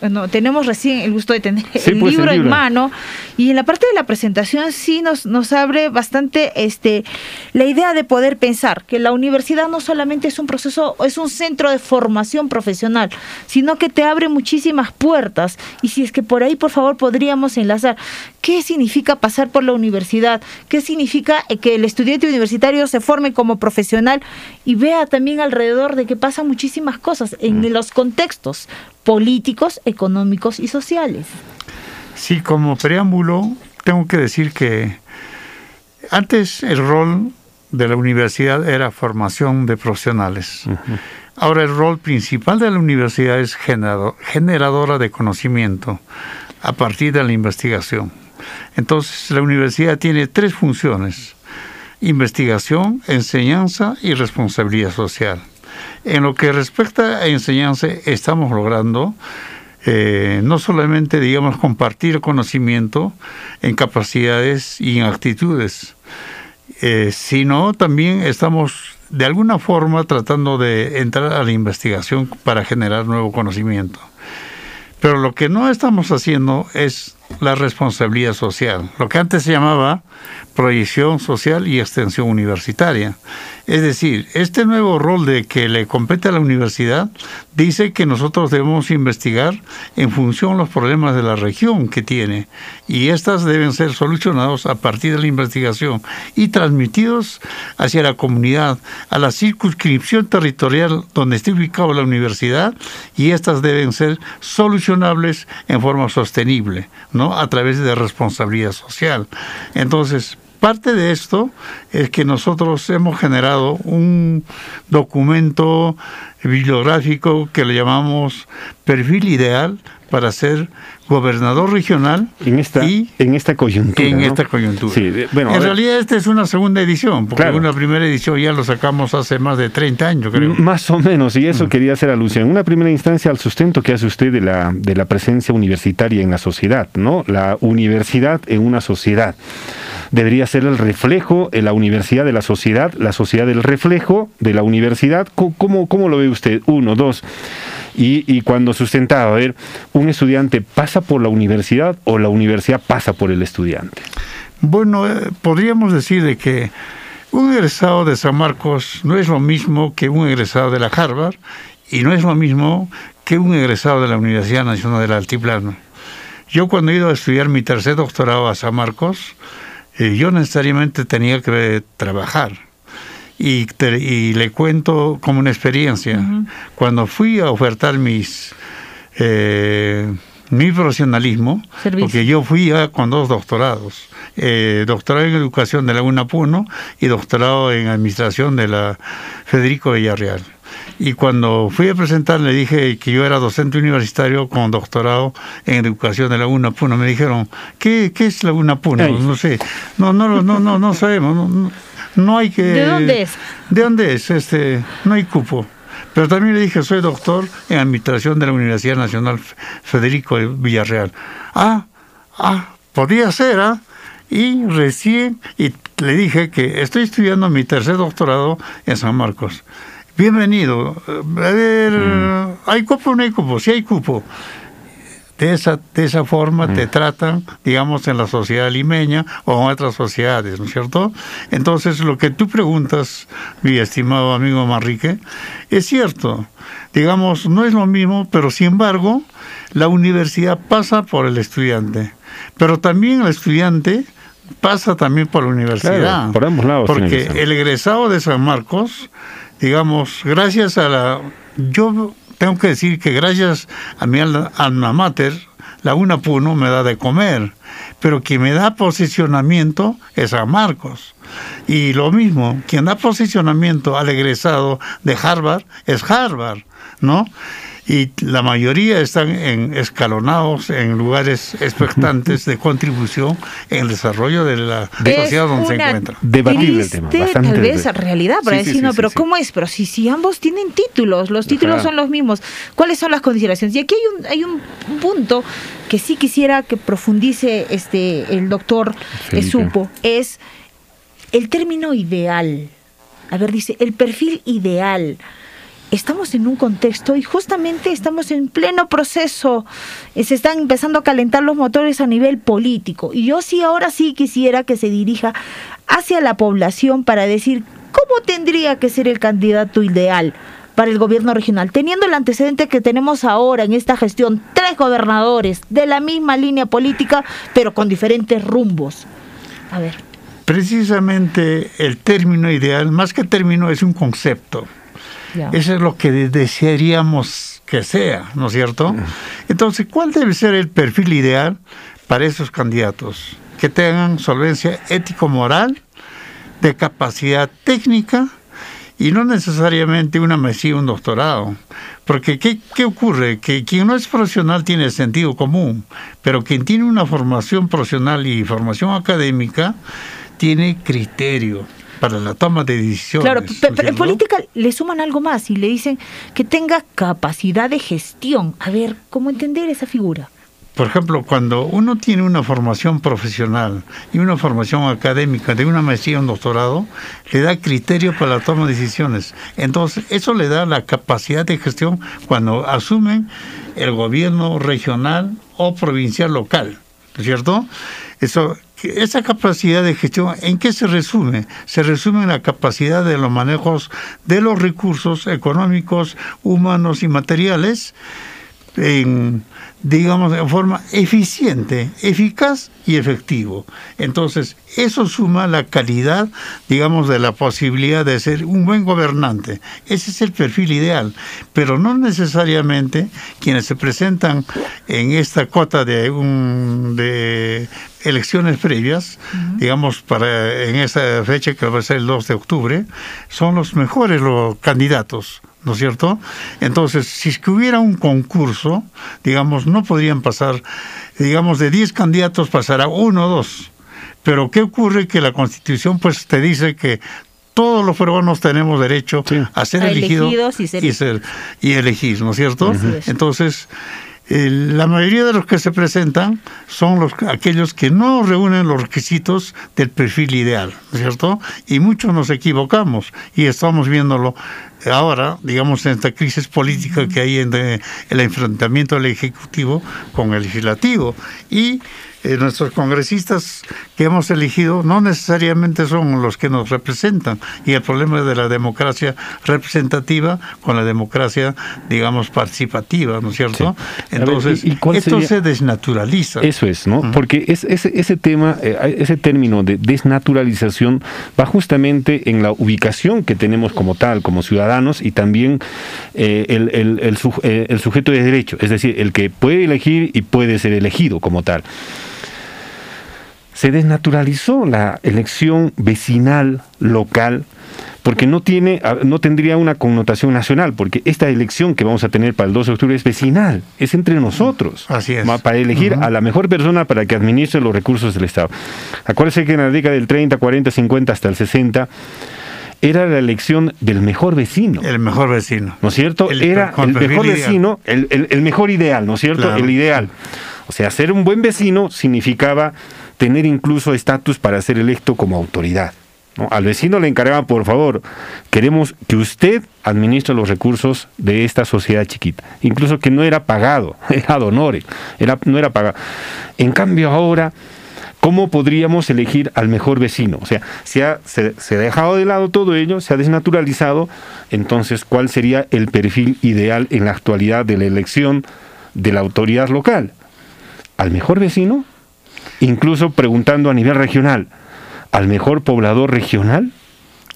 S5: bueno, tenemos recién el gusto de tener el, pues, libro en mano y en la parte de la presentación sí nos, nos abre bastante este, la idea de poder pensar que la universidad no solamente es un proceso, es un centro de formación profesional, sino que te abre muchísimas puertas y si es que por ahí, por favor, podríamos enlazar qué significa pasar por la universidad, qué significa eh, que el estudiante universitario se forme como profesional y vea también alrededor de que pasan muchísimas cosas en mm. los contextos políticos, económicos y sociales.
S17: Sí, como preámbulo, tengo que decir que antes el rol de la universidad era formación de profesionales. Ahora el rol principal de la universidad es generadora de conocimiento a partir de la investigación. Entonces, la universidad tiene tres funciones, investigación, enseñanza y responsabilidad social. En lo que respecta a enseñanza, estamos logrando eh, no solamente, digamos, compartir conocimiento en capacidades y en actitudes, eh, sino también estamos de alguna forma tratando de entrar a la investigación para generar nuevo conocimiento. Pero lo que no estamos haciendo es la responsabilidad social, lo que antes se llamaba proyección social y extensión universitaria. Es decir, este nuevo rol de que le compete a la universidad dice que nosotros debemos investigar en función los problemas de la región que tiene y estas deben ser solucionados a partir de la investigación y transmitidos hacia la comunidad, a la circunscripción territorial donde esté ubicada la universidad y estas deben ser solucionables en forma sostenible, ¿no? A través de responsabilidad social. Entonces, Parte de esto es que nosotros hemos generado un documento bibliográfico que le llamamos perfil ideal para ser gobernador regional
S4: en esta en esta coyuntura
S17: en esta coyuntura. Bueno, en realidad esta es una segunda edición porque una primera edición ya lo sacamos hace más de 30 años creo.
S4: Más o menos y eso mm. quería hacer alusión. En una primera instancia al sustento que hace usted de la de la presencia universitaria en la sociedad no la universidad en una sociedad debería ser el reflejo en la universidad de la sociedad la sociedad del reflejo de la universidad cómo cómo lo ve usted uno dos y, cuando sustentaba, a ver, un estudiante pasa por la universidad o la universidad pasa por el estudiante.
S17: Bueno, eh, podríamos decir de que un egresado de San Marcos no es lo mismo que un egresado de la Harvard y no es lo mismo que un egresado de la Universidad Nacional del Altiplano. Yo cuando he ido a estudiar mi tercer doctorado a San Marcos, eh, yo necesariamente tenía que trabajar y, le cuento como una experiencia. Cuando fui a ofertar mis eh, mi profesionalismo, porque yo fui con dos doctorados, eh, doctorado en educación de la UNAPUNO y doctorado en administración de la Federico Villarreal. Y cuando fui a presentar le dije que yo era docente universitario con doctorado en educación de la UNAPUNO. Me dijeron, ¿qué, qué es la UNAPUNO? No sé, no, no, no, no, no sabemos no hay que...
S5: ¿De dónde es?
S17: ¿De dónde es? Este, no hay cupo. Pero también le dije, soy doctor en administración de la Universidad Nacional Federico de Villarreal. Ah, ah, podía ser, ¿ah? Y recién, y le dije que estoy estudiando mi tercer doctorado en San Marcos. Bienvenido. A ver, mm. ¿hay cupo o no hay cupo? Sí hay cupo de esa, de esa forma te mm. tratan, digamos, en la sociedad limeña o en otras sociedades, ¿no es cierto? Entonces, lo que tú preguntas, mi estimado amigo Manrique, es cierto. Digamos, no es lo mismo, pero sin embargo, la universidad pasa por el estudiante, pero también el estudiante pasa también por la universidad.
S4: por ambos lados.
S17: Porque el egresado de San Marcos, digamos, gracias a la... Yo tengo que decir que gracias a mi alma mater, la UNAPUNO me da de comer, pero quien me da posicionamiento es San Marcos. Y lo mismo, quien da posicionamiento al egresado de Harvard es Harvard, ¿no? Y la mayoría están en escalonados en lugares expectantes de contribución en el desarrollo de la sociedad donde se encuentran.
S5: Debatible el tema, bastante tal vez realidad para decir, no, pero ¿cómo es? Pero si, si ambos tienen títulos, los títulos son los mismos, ¿cuáles son las consideraciones? Y aquí hay un, hay un punto que sí quisiera que profundice este el doctor Supo, es el término ideal. A ver, dice, el perfil ideal estamos en un contexto y justamente estamos en pleno proceso. Eh, se están empezando a calentar los motores a nivel político. Y yo sí, ahora sí quisiera que se dirija hacia la población para decir cómo tendría que ser el candidato ideal para el gobierno regional, teniendo el antecedente que tenemos ahora en esta gestión, tres gobernadores de la misma línea política, pero con diferentes rumbos. A ver.
S17: Precisamente el término ideal, más que término, es un concepto. Eso es lo que desearíamos que sea, ¿no es cierto? Entonces, ¿cuál debe ser el perfil ideal para esos candidatos? Que tengan solvencia ético-moral, de capacidad técnica y no necesariamente una maestría o un doctorado. Porque ¿qué, ¿qué, ocurre? Que quien no es profesional tiene sentido común, pero quien tiene una formación profesional y formación académica tiene criterio para la toma de decisiones.
S5: Claro, pero en política le suman algo más y le dicen que tenga capacidad de gestión. A ver, ¿cómo entender esa figura?
S17: Por ejemplo, cuando uno tiene una formación profesional y una formación académica de una maestría o un doctorado, le da criterio para la toma de decisiones. Entonces, eso le da la capacidad de gestión cuando asumen el gobierno regional o provincial local, ¿no es cierto? Eso esa capacidad de gestión, ¿en qué se resume? Se resume en la capacidad de los manejos de los recursos económicos, humanos y materiales digamos, de forma eficiente, eficaz y efectivo. Entonces, eso suma la calidad, digamos, de la posibilidad de ser un buen gobernante. Ese es el perfil ideal, pero no necesariamente quienes se presentan en esta cuota de, un, de elecciones previas, digamos, para en esa fecha que va a ser el 2 de octubre, son los mejores los candidatos. ¿no es cierto? Entonces, si es que hubiera un concurso, digamos, no podrían pasar, digamos, de 10 candidatos pasará uno o dos. Pero ¿qué ocurre? Que la Constitución pues te dice que todos los peruanos tenemos derecho a ser elegidos y, ser... y, elegir, ¿no es cierto? Entonces, la mayoría de los que se presentan son los aquellos que no reúnen los requisitos del perfil ideal, ¿cierto? Y muchos nos equivocamos y estamos viéndolo ahora, digamos, en esta crisis política que hay en el enfrentamiento del Ejecutivo con el Legislativo. Y eh, nuestros congresistas que hemos elegido no necesariamente son los que nos representan. Y el problema de la democracia representativa con la democracia, digamos, participativa, ¿no es cierto? Entonces, esto se desnaturaliza.
S4: Eso es, ¿no? Porque es, ese, ese tema, eh, ese término de desnaturalización va justamente en la ubicación que tenemos como tal, como ciudadanos, y también eh, el, el, el sujeto de derecho, es decir, el que puede elegir y puede ser elegido como tal se desnaturalizó la elección vecinal local porque no tiene no tendría una connotación nacional, porque esta elección que vamos a tener para el 12 de octubre es vecinal, es entre nosotros.
S17: Así es.
S4: Para elegir a la mejor persona para que administre los recursos del Estado. Acuérdense que en la década del 30, 40, 50 hasta el 60 era la elección del mejor vecino.
S17: El mejor vecino.
S4: ¿No es cierto? era el mejor vecino, el, el, mejor ideal, ¿no es cierto? El ideal. O sea, ser un buen vecino significaba tener incluso estatus para ser electo como autoridad. Al vecino le encargaba, por favor, queremos que usted administre los recursos de esta sociedad chiquita. Incluso que no era pagado, era donore, era, no era pagado. En cambio ahora, ¿cómo podríamos elegir al mejor vecino? O sea, se ha, se ha dejado de lado todo ello, se ha desnaturalizado, entonces, ¿cuál sería el perfil ideal en la actualidad de la elección de la autoridad local? ¿Al mejor vecino? Incluso preguntando a nivel regional, al mejor poblador regional.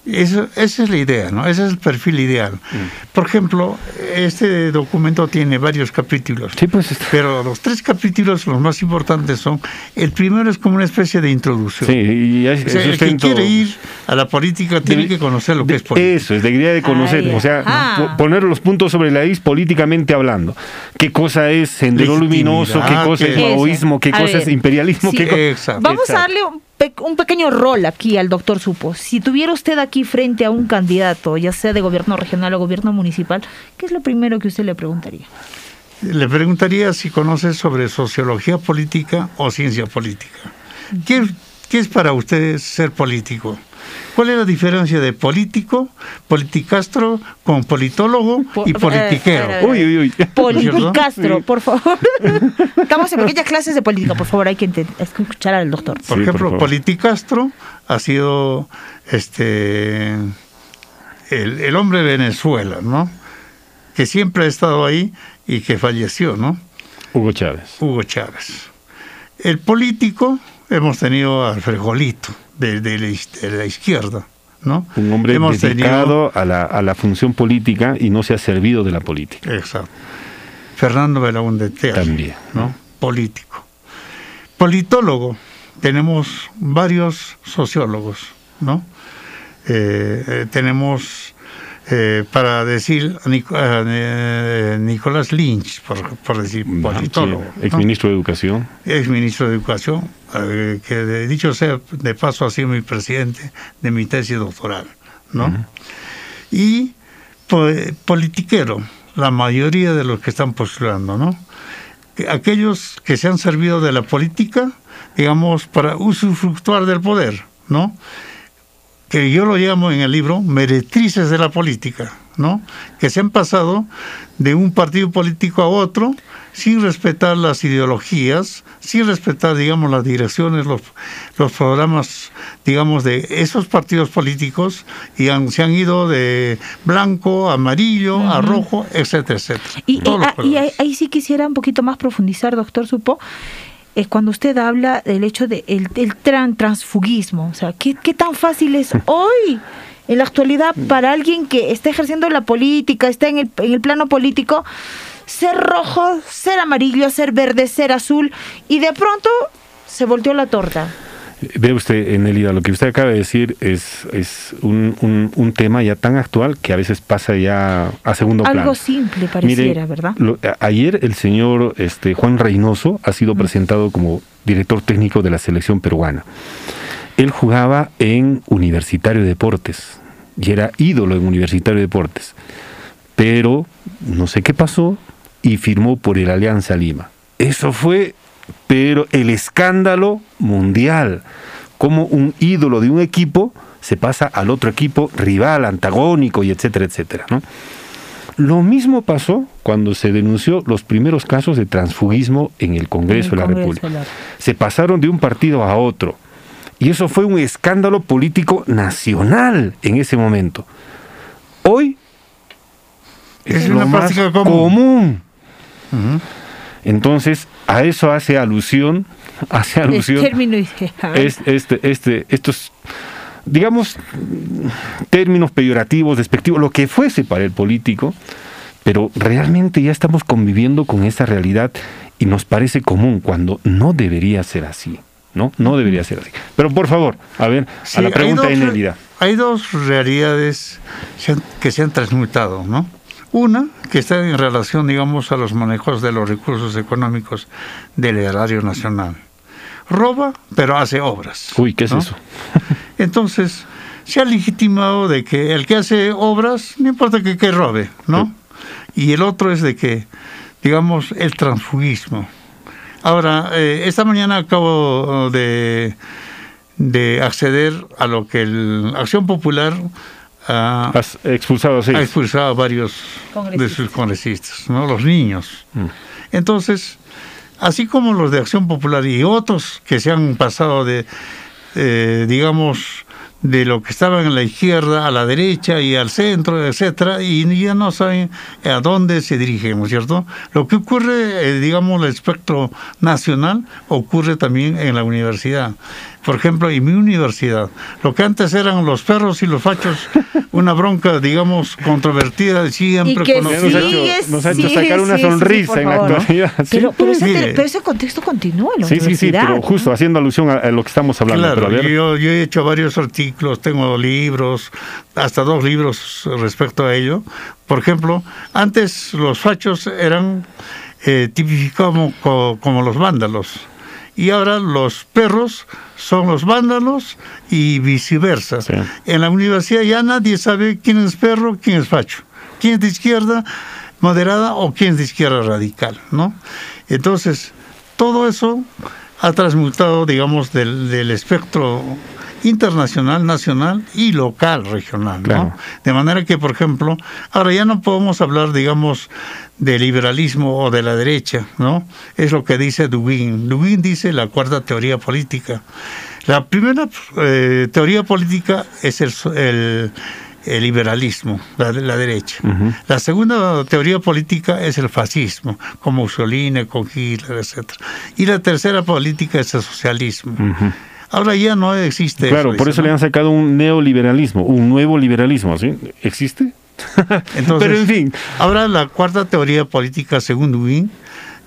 S17: Eso, esa es la idea, ¿no? Ese es el perfil ideal.
S4: Mm.
S17: Por ejemplo, este documento tiene varios capítulos.
S4: Sí, pues.
S17: Pero los tres capítulos, los más importantes son, el primero es como una especie de introducción.
S4: Sí, y es-
S17: O sea, el
S4: está
S17: que quiere ir a la política tiene que conocer lo que es política.
S4: Eso es la idea de conocer,
S17: Ay,
S4: o sea, poner los puntos sobre la I políticamente hablando. ¿Qué cosa es sendero luminoso? ¿Qué cosa es
S5: Eso.
S4: maoísmo? ¿Qué
S5: A
S4: cosa es imperialismo?
S5: Sí.
S4: ¿Qué co-
S5: Vamos a
S4: Exacto.
S5: darle un, pe- un pequeño rol aquí al doctor Supo. Si tuviera usted aquí frente a un candidato, ya sea de gobierno regional o gobierno municipal, ¿qué es lo primero que usted le preguntaría?
S17: Le preguntaría si conoce sobre sociología política o ciencia política. ¿Qué, qué es para usted ser político? ¿Cuál es la diferencia de político, politicastro, con politólogo y
S5: Po-
S17: politiquero?
S5: eh, ver.
S4: Uy, uy, uy.
S5: Politicastro, por favor. Estamos en pequeñas clases de política, por favor, hay que ente- escuchar al doctor.
S17: Por ejemplo, Politicastro ha sido este el, el hombre de Venezuela, ¿no? Que siempre ha estado ahí y que falleció, ¿no?
S4: Hugo Chávez.
S17: Hugo Chávez. El político, hemos tenido al Frejolito, de, de la, is- de la izquierda, ¿no?
S4: Un hombre
S17: Hemos
S4: dedicado a, la, a la función política y no se ha servido de la política.
S17: Exacto. Fernando Belaúnde Terry,
S4: También.
S17: ¿no? Político. Politólogo, tenemos varios sociólogos, ¿no? Eh, eh, tenemos, eh, para decir, Nic- eh, Nicolás Lynch, por, por decir, politólogo.
S4: Ex
S17: ¿no?
S4: ministro de Educación.
S17: ex ministro de Educación, eh, que de- dicho sea de paso ha sido mi presidente de mi tesis doctoral, ¿no? Y po- politiquero, la mayoría de los que están postulando, ¿no? Que Aquellos que se han servido de la política, digamos, para usufructuar del poder, ¿no? Que yo lo llamo en el libro meretrices de la política, ¿no? Que se han pasado de un partido político a otro sin respetar las ideologías, sin respetar, digamos, las direcciones, los, los programas, digamos, de esos partidos políticos y han- se han ido de blanco, amarillo, a rojo, etcétera, etcétera.
S5: Y, y ahí, ahí sí quisiera un poquito más profundizar, doctor Supo, es cuando usted habla del hecho del de el tran- transfugismo. O sea, ¿qué, qué tan fácil es hoy, en la actualidad, para alguien que está ejerciendo la política, está en el, en el plano político, ser rojo, ser amarillo, ser verde, ser azul, y de pronto se volteó la torta?
S4: Ve usted, Enelida, lo que usted acaba de decir es, es un, un- un tema ya tan actual que a veces pasa ya a segundo plano.
S5: Algo simple pareciera,
S4: Mire,
S5: ¿verdad?
S4: lo- ayer el señor este, Juan Reynoso ha sido presentado como director técnico de la selección peruana. Él jugaba en Universitario de Deportes y era ídolo en Universitario de Deportes. Pero no sé qué pasó y firmó por el Alianza Lima. Eso fue, pero el escándalo mundial. Como un ídolo de un equipo se pasa al otro equipo rival, antagónico y etcétera, etcétera. ¿no? Lo mismo pasó cuando se denunció los primeros casos de transfugismo en el Congreso de la
S5: Congreso
S4: República.
S5: de la-
S4: Se pasaron de un partido a otro. Y eso fue un escándalo político nacional en ese momento. Hoy
S17: Es
S4: lo
S17: una
S4: más
S17: común.
S4: Entonces, a eso hace alusión, hace
S5: El
S4: alusión
S5: término
S4: es- este, este, estos, digamos, términos peyorativos, despectivos, lo que fuese para el político, pero realmente ya estamos conviviendo con esa realidad y nos parece común cuando no debería ser así, ¿no? No debería ser así. Pero por favor, a ver,
S17: Sí,
S4: a la
S17: hay
S4: pregunta
S17: dos-
S4: de Nélida.
S17: Hay dos realidades se han- que se han transmutado, ¿no? Una, que está en relación, digamos, a los manejos de los recursos económicos del erario nacional. Roba, pero hace obras.
S4: Uy, ¿qué es
S17: ¿no?
S4: eso?
S17: Entonces, se ha legitimado de que el que hace obras, no importa que, que robe, ¿no? Y el otro es de que, digamos, el transfugismo. Ahora, eh, esta mañana acabo de, de acceder a lo que el Acción Popular ha,
S4: Has expulsado seis.
S17: ha expulsado a varios de sus congresistas, ¿no? Los niños.
S4: Mm.
S17: Entonces, así como los de Acción Popular y otros que se han pasado de, eh, digamos, de lo que estaba en la izquierda, a la derecha y al centro, etcétera, y ya no saben a dónde se dirigen, cierto? Lo que ocurre, eh, digamos, el espectro nacional ocurre también en la universidad por ejemplo, en mi universidad, lo que antes eran los perros y los fachos, una bronca, digamos, controvertida, siempre
S5: y que nos, ha hecho,
S4: nos ha hecho sacar una sonrisa en la actualidad.
S5: Pero, pero, ese, pero, ese, contexto continúa en la
S4: sí, Sí, sí, pero justo haciendo alusión a, lo que estamos hablando.
S17: Claro, yo, yo he hecho varios artículos, tengo libros, hasta dos libros respecto a ello. Por ejemplo, antes los fachos eran eh, tipificados como, como los vándalos y ahora los perros son los vándalos y viceversa. En la universidad ya nadie sabe quién es perro, quién es facho, quién es de izquierda moderada o quién es de izquierda radical, ¿no? Entonces, todo eso ha transmutado, digamos, del, del espectro internacional, nacional y local, regional. ¿no? De manera que, por ejemplo, ahora ya no podemos hablar, digamos, de liberalismo o de la derecha, ¿no? Es lo que dice Dugin. Dugin dice la cuarta teoría política. La primera eh, teoría política es el, el, liberalismo, la, la derecha. La segunda teoría política es el fascismo, como Mussolini, con Hitler, etc. Y la tercera política es el socialismo. Ahora ya no existe.
S4: Claro, por eso le han sacado un neoliberalismo, un nuevo liberalismo, ¿sí? ¿Existe?
S17: Entonces, Pero en fin. Ahora la cuarta teoría política, según Wien,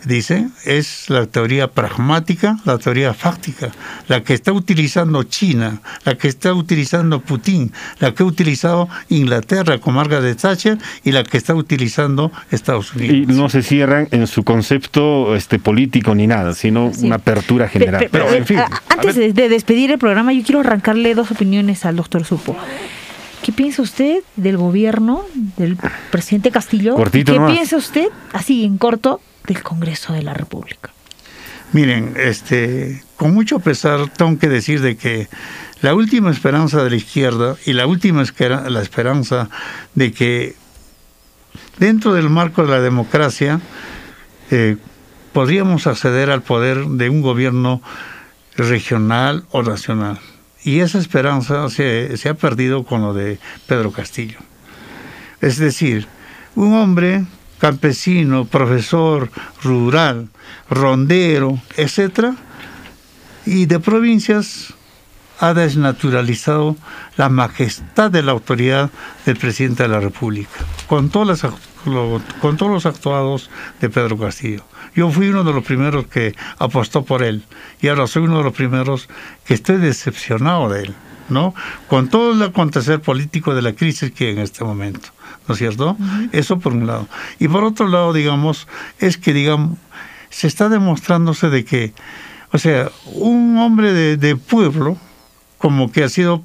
S17: dice, es la teoría pragmática, la teoría fáctica, la que está utilizando China, la que está utilizando Putin, la que ha utilizado Inglaterra con Margaret Thatcher y la que está utilizando Estados Unidos.
S4: Y no se cierran en su concepto este político ni nada, sino una apertura general. Pero, en fin,
S5: antes de despedir el programa, yo quiero arrancarle dos opiniones al doctor Supo. ¿Qué piensa usted del gobierno del presidente Castillo?
S4: Cortito
S5: ¿Qué piensa usted, así en corto, del Congreso de la República?
S17: Miren, este, con mucho pesar tengo que decir de que la última esperanza de la izquierda y la última la esperanza de que dentro del marco de la democracia eh, podríamos acceder al poder de un gobierno regional o nacional. Y esa esperanza se, se ha perdido con lo de Pedro Castillo. Es decir, un hombre campesino, profesor, rural, rondero, etcétera, y de provincias ha desnaturalizado la majestad de la autoridad del presidente de la República, con, con todos los actuados de Pedro Castillo. Yo fui uno de los primeros que apostó por él y ahora soy uno de los primeros que estoy decepcionado de él, ¿no? Con todo el acontecer político de la crisis que hay en este momento. ¿No es cierto? Eso por un lado. Y por otro lado, digamos, es que, digamos, se está demostrándose de que, o sea, un hombre de, pueblo, como que ha sido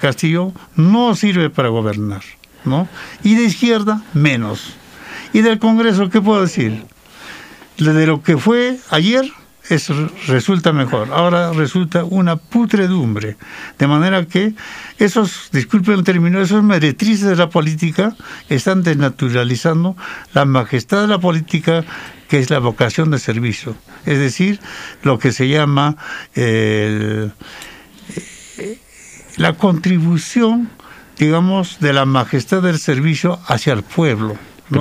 S17: Castillo, no sirve para gobernar, ¿no? Y de izquierda, menos. Y del Congreso, ¿qué puedo decir? De lo que fue ayer, es, resulta mejor. Ahora resulta una putredumbre. De manera que esos, disculpen el término, esos meretrices de la política están desnaturalizando la majestad de la política que es la vocación de servicio. Es decir, lo que se llama la contribución, digamos, de la majestad del servicio hacia el pueblo,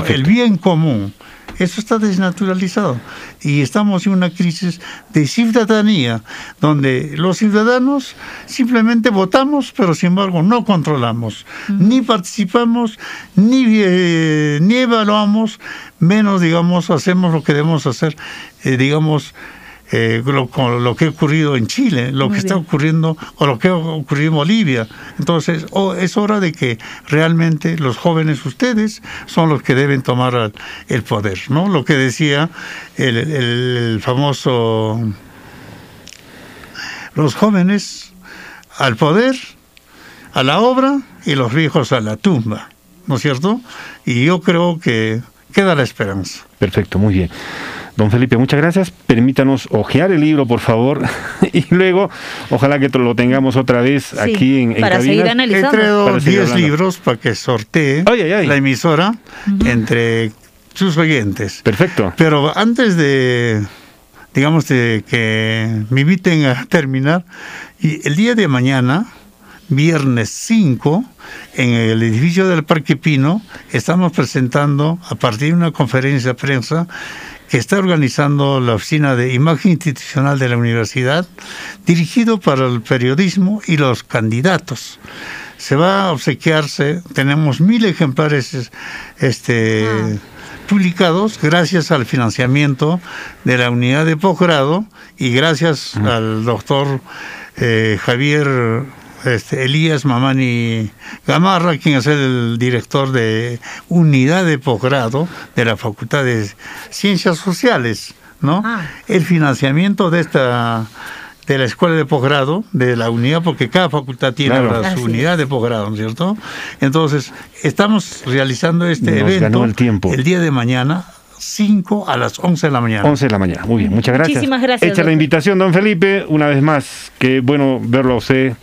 S17: el bien común. Eso está desnaturalizado. Y estamos en una crisis de ciudadanía, donde los ciudadanos simplemente votamos, pero sin embargo no controlamos, ni participamos, ni, eh, ni evaluamos, menos, digamos, hacemos lo que debemos hacer, eh, digamos, eh, lo, con lo que ha ocurrido en Chile, lo que está ocurriendo o lo que ha ocurrido en Bolivia. Entonces, oh, es hora de que realmente los jóvenes, ustedes, son los que deben tomar el poder, ¿no? Lo que decía el, el famoso, los jóvenes al poder, a la obra y los viejos a la tumba, ¿no es cierto? Y yo creo que queda la esperanza.
S4: Perfecto, muy bien. Don Felipe, muchas gracias. Permítanos ojear el libro, por favor, y luego ojalá que lo tengamos otra vez aquí en, en
S5: para seguir analizando.
S17: He 10 libros para que sortee la emisora entre sus oyentes.
S4: Perfecto.
S17: Pero antes de, digamos, de que me inviten a terminar, y el día de mañana viernes 5, en el edificio del Parque Pino, estamos presentando, a partir de una conferencia de prensa, está organizando la Oficina de Imagen Institucional de la Universidad, dirigido para el periodismo y los candidatos. Se va a obsequiarse, tenemos mil ejemplares este, ah. publicados gracias al financiamiento de la unidad de posgrado y gracias al doctor eh, Javier este, Elías Mamani Gamarra, quien es el director de unidad de posgrado de la Facultad de Ciencias Sociales, ¿no? Ah. El financiamiento de esta de la escuela de posgrado, de la unidad, porque cada facultad tiene su unidad de posgrado, ¿no es cierto? Entonces, estamos realizando este evento
S4: el, tiempo.
S17: el día de mañana 5 a las 11 de la mañana.
S4: 11 de la mañana, muy bien, muchas gracias.
S5: Muchísimas gracias.
S4: Hecha la invitación, don Felipe, una vez más, qué bueno verlo a usted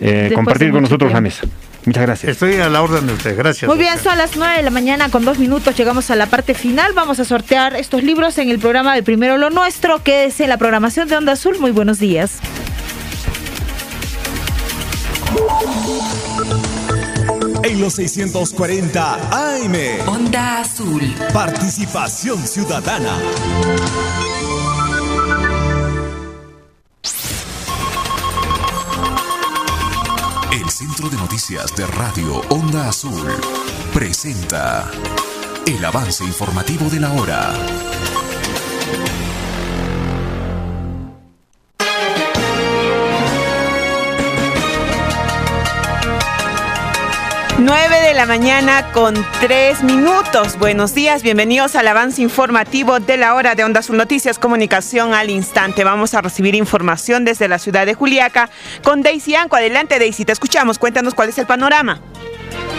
S4: eh, compartir con nosotros la mesa. Muchas gracias.
S17: Estoy a la orden de usted. Gracias.
S5: Muy bien, son a las 9 de la mañana con dos minutos. Llegamos a la parte final. Vamos a sortear estos libros en el programa de Primero Lo Nuestro. Quédese en la programación de Onda Azul. Muy buenos días.
S18: En los 640 AM.
S1: Onda Azul.
S18: Participación ciudadana. Centro de Noticias de Radio Onda Azul presenta el avance informativo de la hora.
S8: 9 de la mañana con 3 minutos. Buenos días, bienvenidos al avance informativo de la hora de Onda Noticias Comunicación al instante. Vamos a recibir información desde la ciudad de Juliaca con Daisy Anco. Adelante Daisy, te escuchamos. Cuéntanos cuál es el panorama.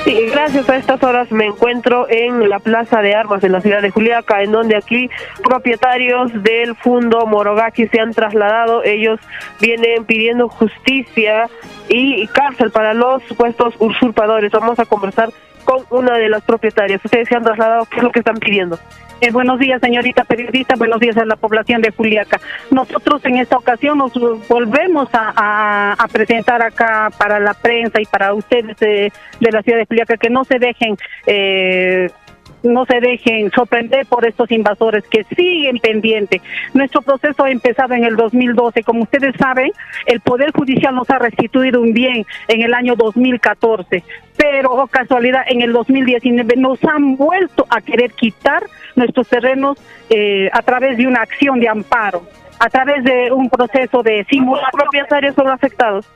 S19: Sí, gracias a estas horas me encuentro en la Plaza de Armas de la ciudad de Juliaca, en donde aquí propietarios del Fundo Morogachi se han trasladado. Ellos vienen pidiendo justicia y cárcel para los supuestos usurpadores. Vamos a conversar con una de las propietarias. Ustedes se han trasladado, ¿qué es lo que están pidiendo?
S20: Eh, buenos días, señorita periodista. Buenos días a la población de Juliaca. Nosotros en esta ocasión nos volvemos a, presentar acá para la prensa y para ustedes de, la ciudad de Juliaca que no se dejen eh, no se dejen sorprender por estos invasores que siguen pendientes. Nuestro proceso ha empezado en el 2012. Como ustedes saben, el Poder Judicial nos ha restituido un bien en el año 2014, pero oh, casualidad en el 2019 nos han vuelto a querer quitar nuestros terrenos eh, a través de una acción de amparo, a través de un proceso de simulación.
S19: propietarios son afectados?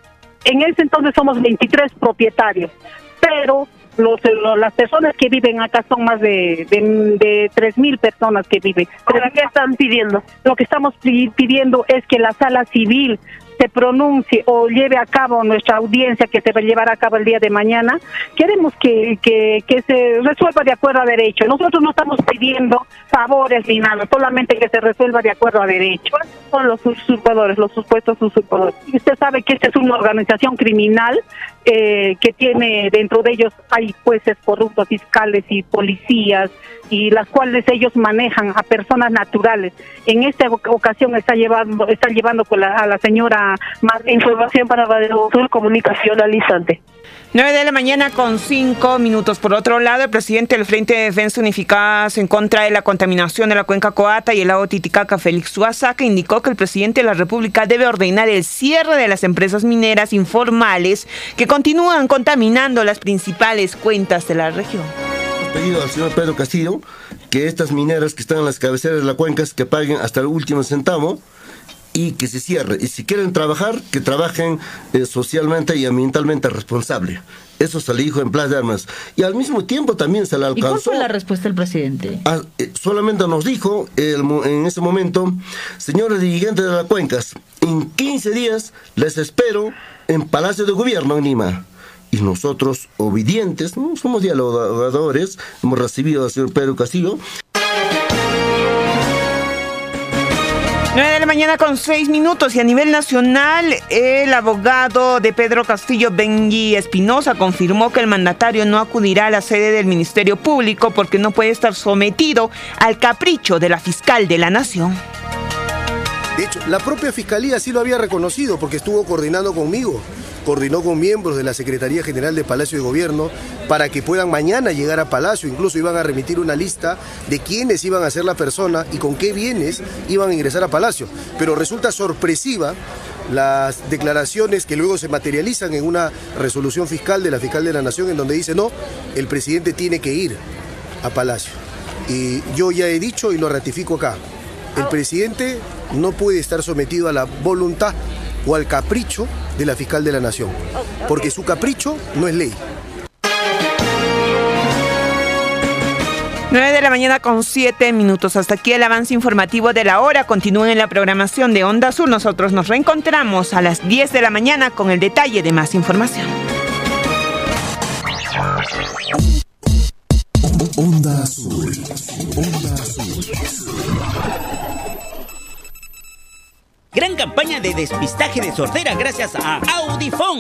S20: En ese entonces somos 23 propietarios, pero los, las personas que viven acá son más de, de, tres mil personas que viven.
S19: ¿Pero qué están pidiendo?
S20: Lo que estamos pidiendo es que la sala civil se pronuncie o lleve a cabo nuestra audiencia que se va a llevar a cabo el día de mañana, queremos que, que, se resuelva de acuerdo a derecho. Nosotros no estamos pidiendo favores ni nada, solamente que se resuelva de acuerdo a derecho.
S19: son los usurpadores, los supuestos usurpadores?
S20: Usted sabe que esta es una organización criminal eh, que tiene dentro de ellos hay jueces corruptos, fiscales y policías y las cuales ellos manejan a personas naturales. En esta ocasión está llevando está llevando a la señora
S19: más información para Radio Sur Comunicación al instante.
S8: 9 de la mañana con 5 minutos. Por otro lado, el presidente del Frente de Defensa Unificada en contra de la contaminación de la cuenca Coata y el lago Titicaca, Félix Suazaca, indicó que el presidente de la República debe ordenar el cierre de las empresas mineras informales que continúan contaminando las principales cuentas de la región
S11: pedido al señor Pedro Castillo que estas mineras que están en las cabeceras de la cuenca que paguen hasta el último centavo y que se cierre. Y si quieren trabajar, que trabajen eh, socialmente y ambientalmente responsable. Eso se le dijo en Plaza de Armas. Y al mismo tiempo también se le alcanzó. ¿Y cuál
S5: fue la respuesta del presidente?
S11: Ah, eh, solamente nos dijo en ese momento, señores dirigentes de las cuencas, en 15 días les espero en Palacio de Gobierno en Lima y nosotros obedientes, ¿no? somos dialogadores, hemos recibido al señor Pedro Castillo.
S8: 9 de la mañana con 6 minutos y a nivel nacional el abogado de Pedro Castillo, Benji Espinosa, confirmó que el mandatario no acudirá a la sede del Ministerio Público porque no puede estar sometido al capricho de la fiscal de la Nación.
S21: La propia Fiscalía sí lo había reconocido porque estuvo coordinando conmigo, coordinó con miembros de la Secretaría General de Palacio de Gobierno para que puedan mañana llegar a Palacio, incluso iban a remitir una lista de quiénes iban a ser la persona y con qué bienes iban a ingresar a Palacio. Pero resulta sorpresiva las declaraciones que luego se materializan en una resolución fiscal de la fiscal de la Nación en donde dice, no, el presidente tiene que ir a Palacio. Y yo ya he dicho y lo ratifico acá, el presidente no puede estar sometido a la voluntad o al capricho de la fiscal de la Nación, porque su capricho no es ley.
S8: 9 de la mañana con 7 minutos. Hasta aquí el avance informativo de la hora. Continúen en la programación de Onda Azul. Nosotros nos reencontramos a las 10 de la mañana con el detalle de más información.
S18: Onda Azul. Onda Azul.
S22: Gran campaña de despistaje de sordera gracias a Audifón.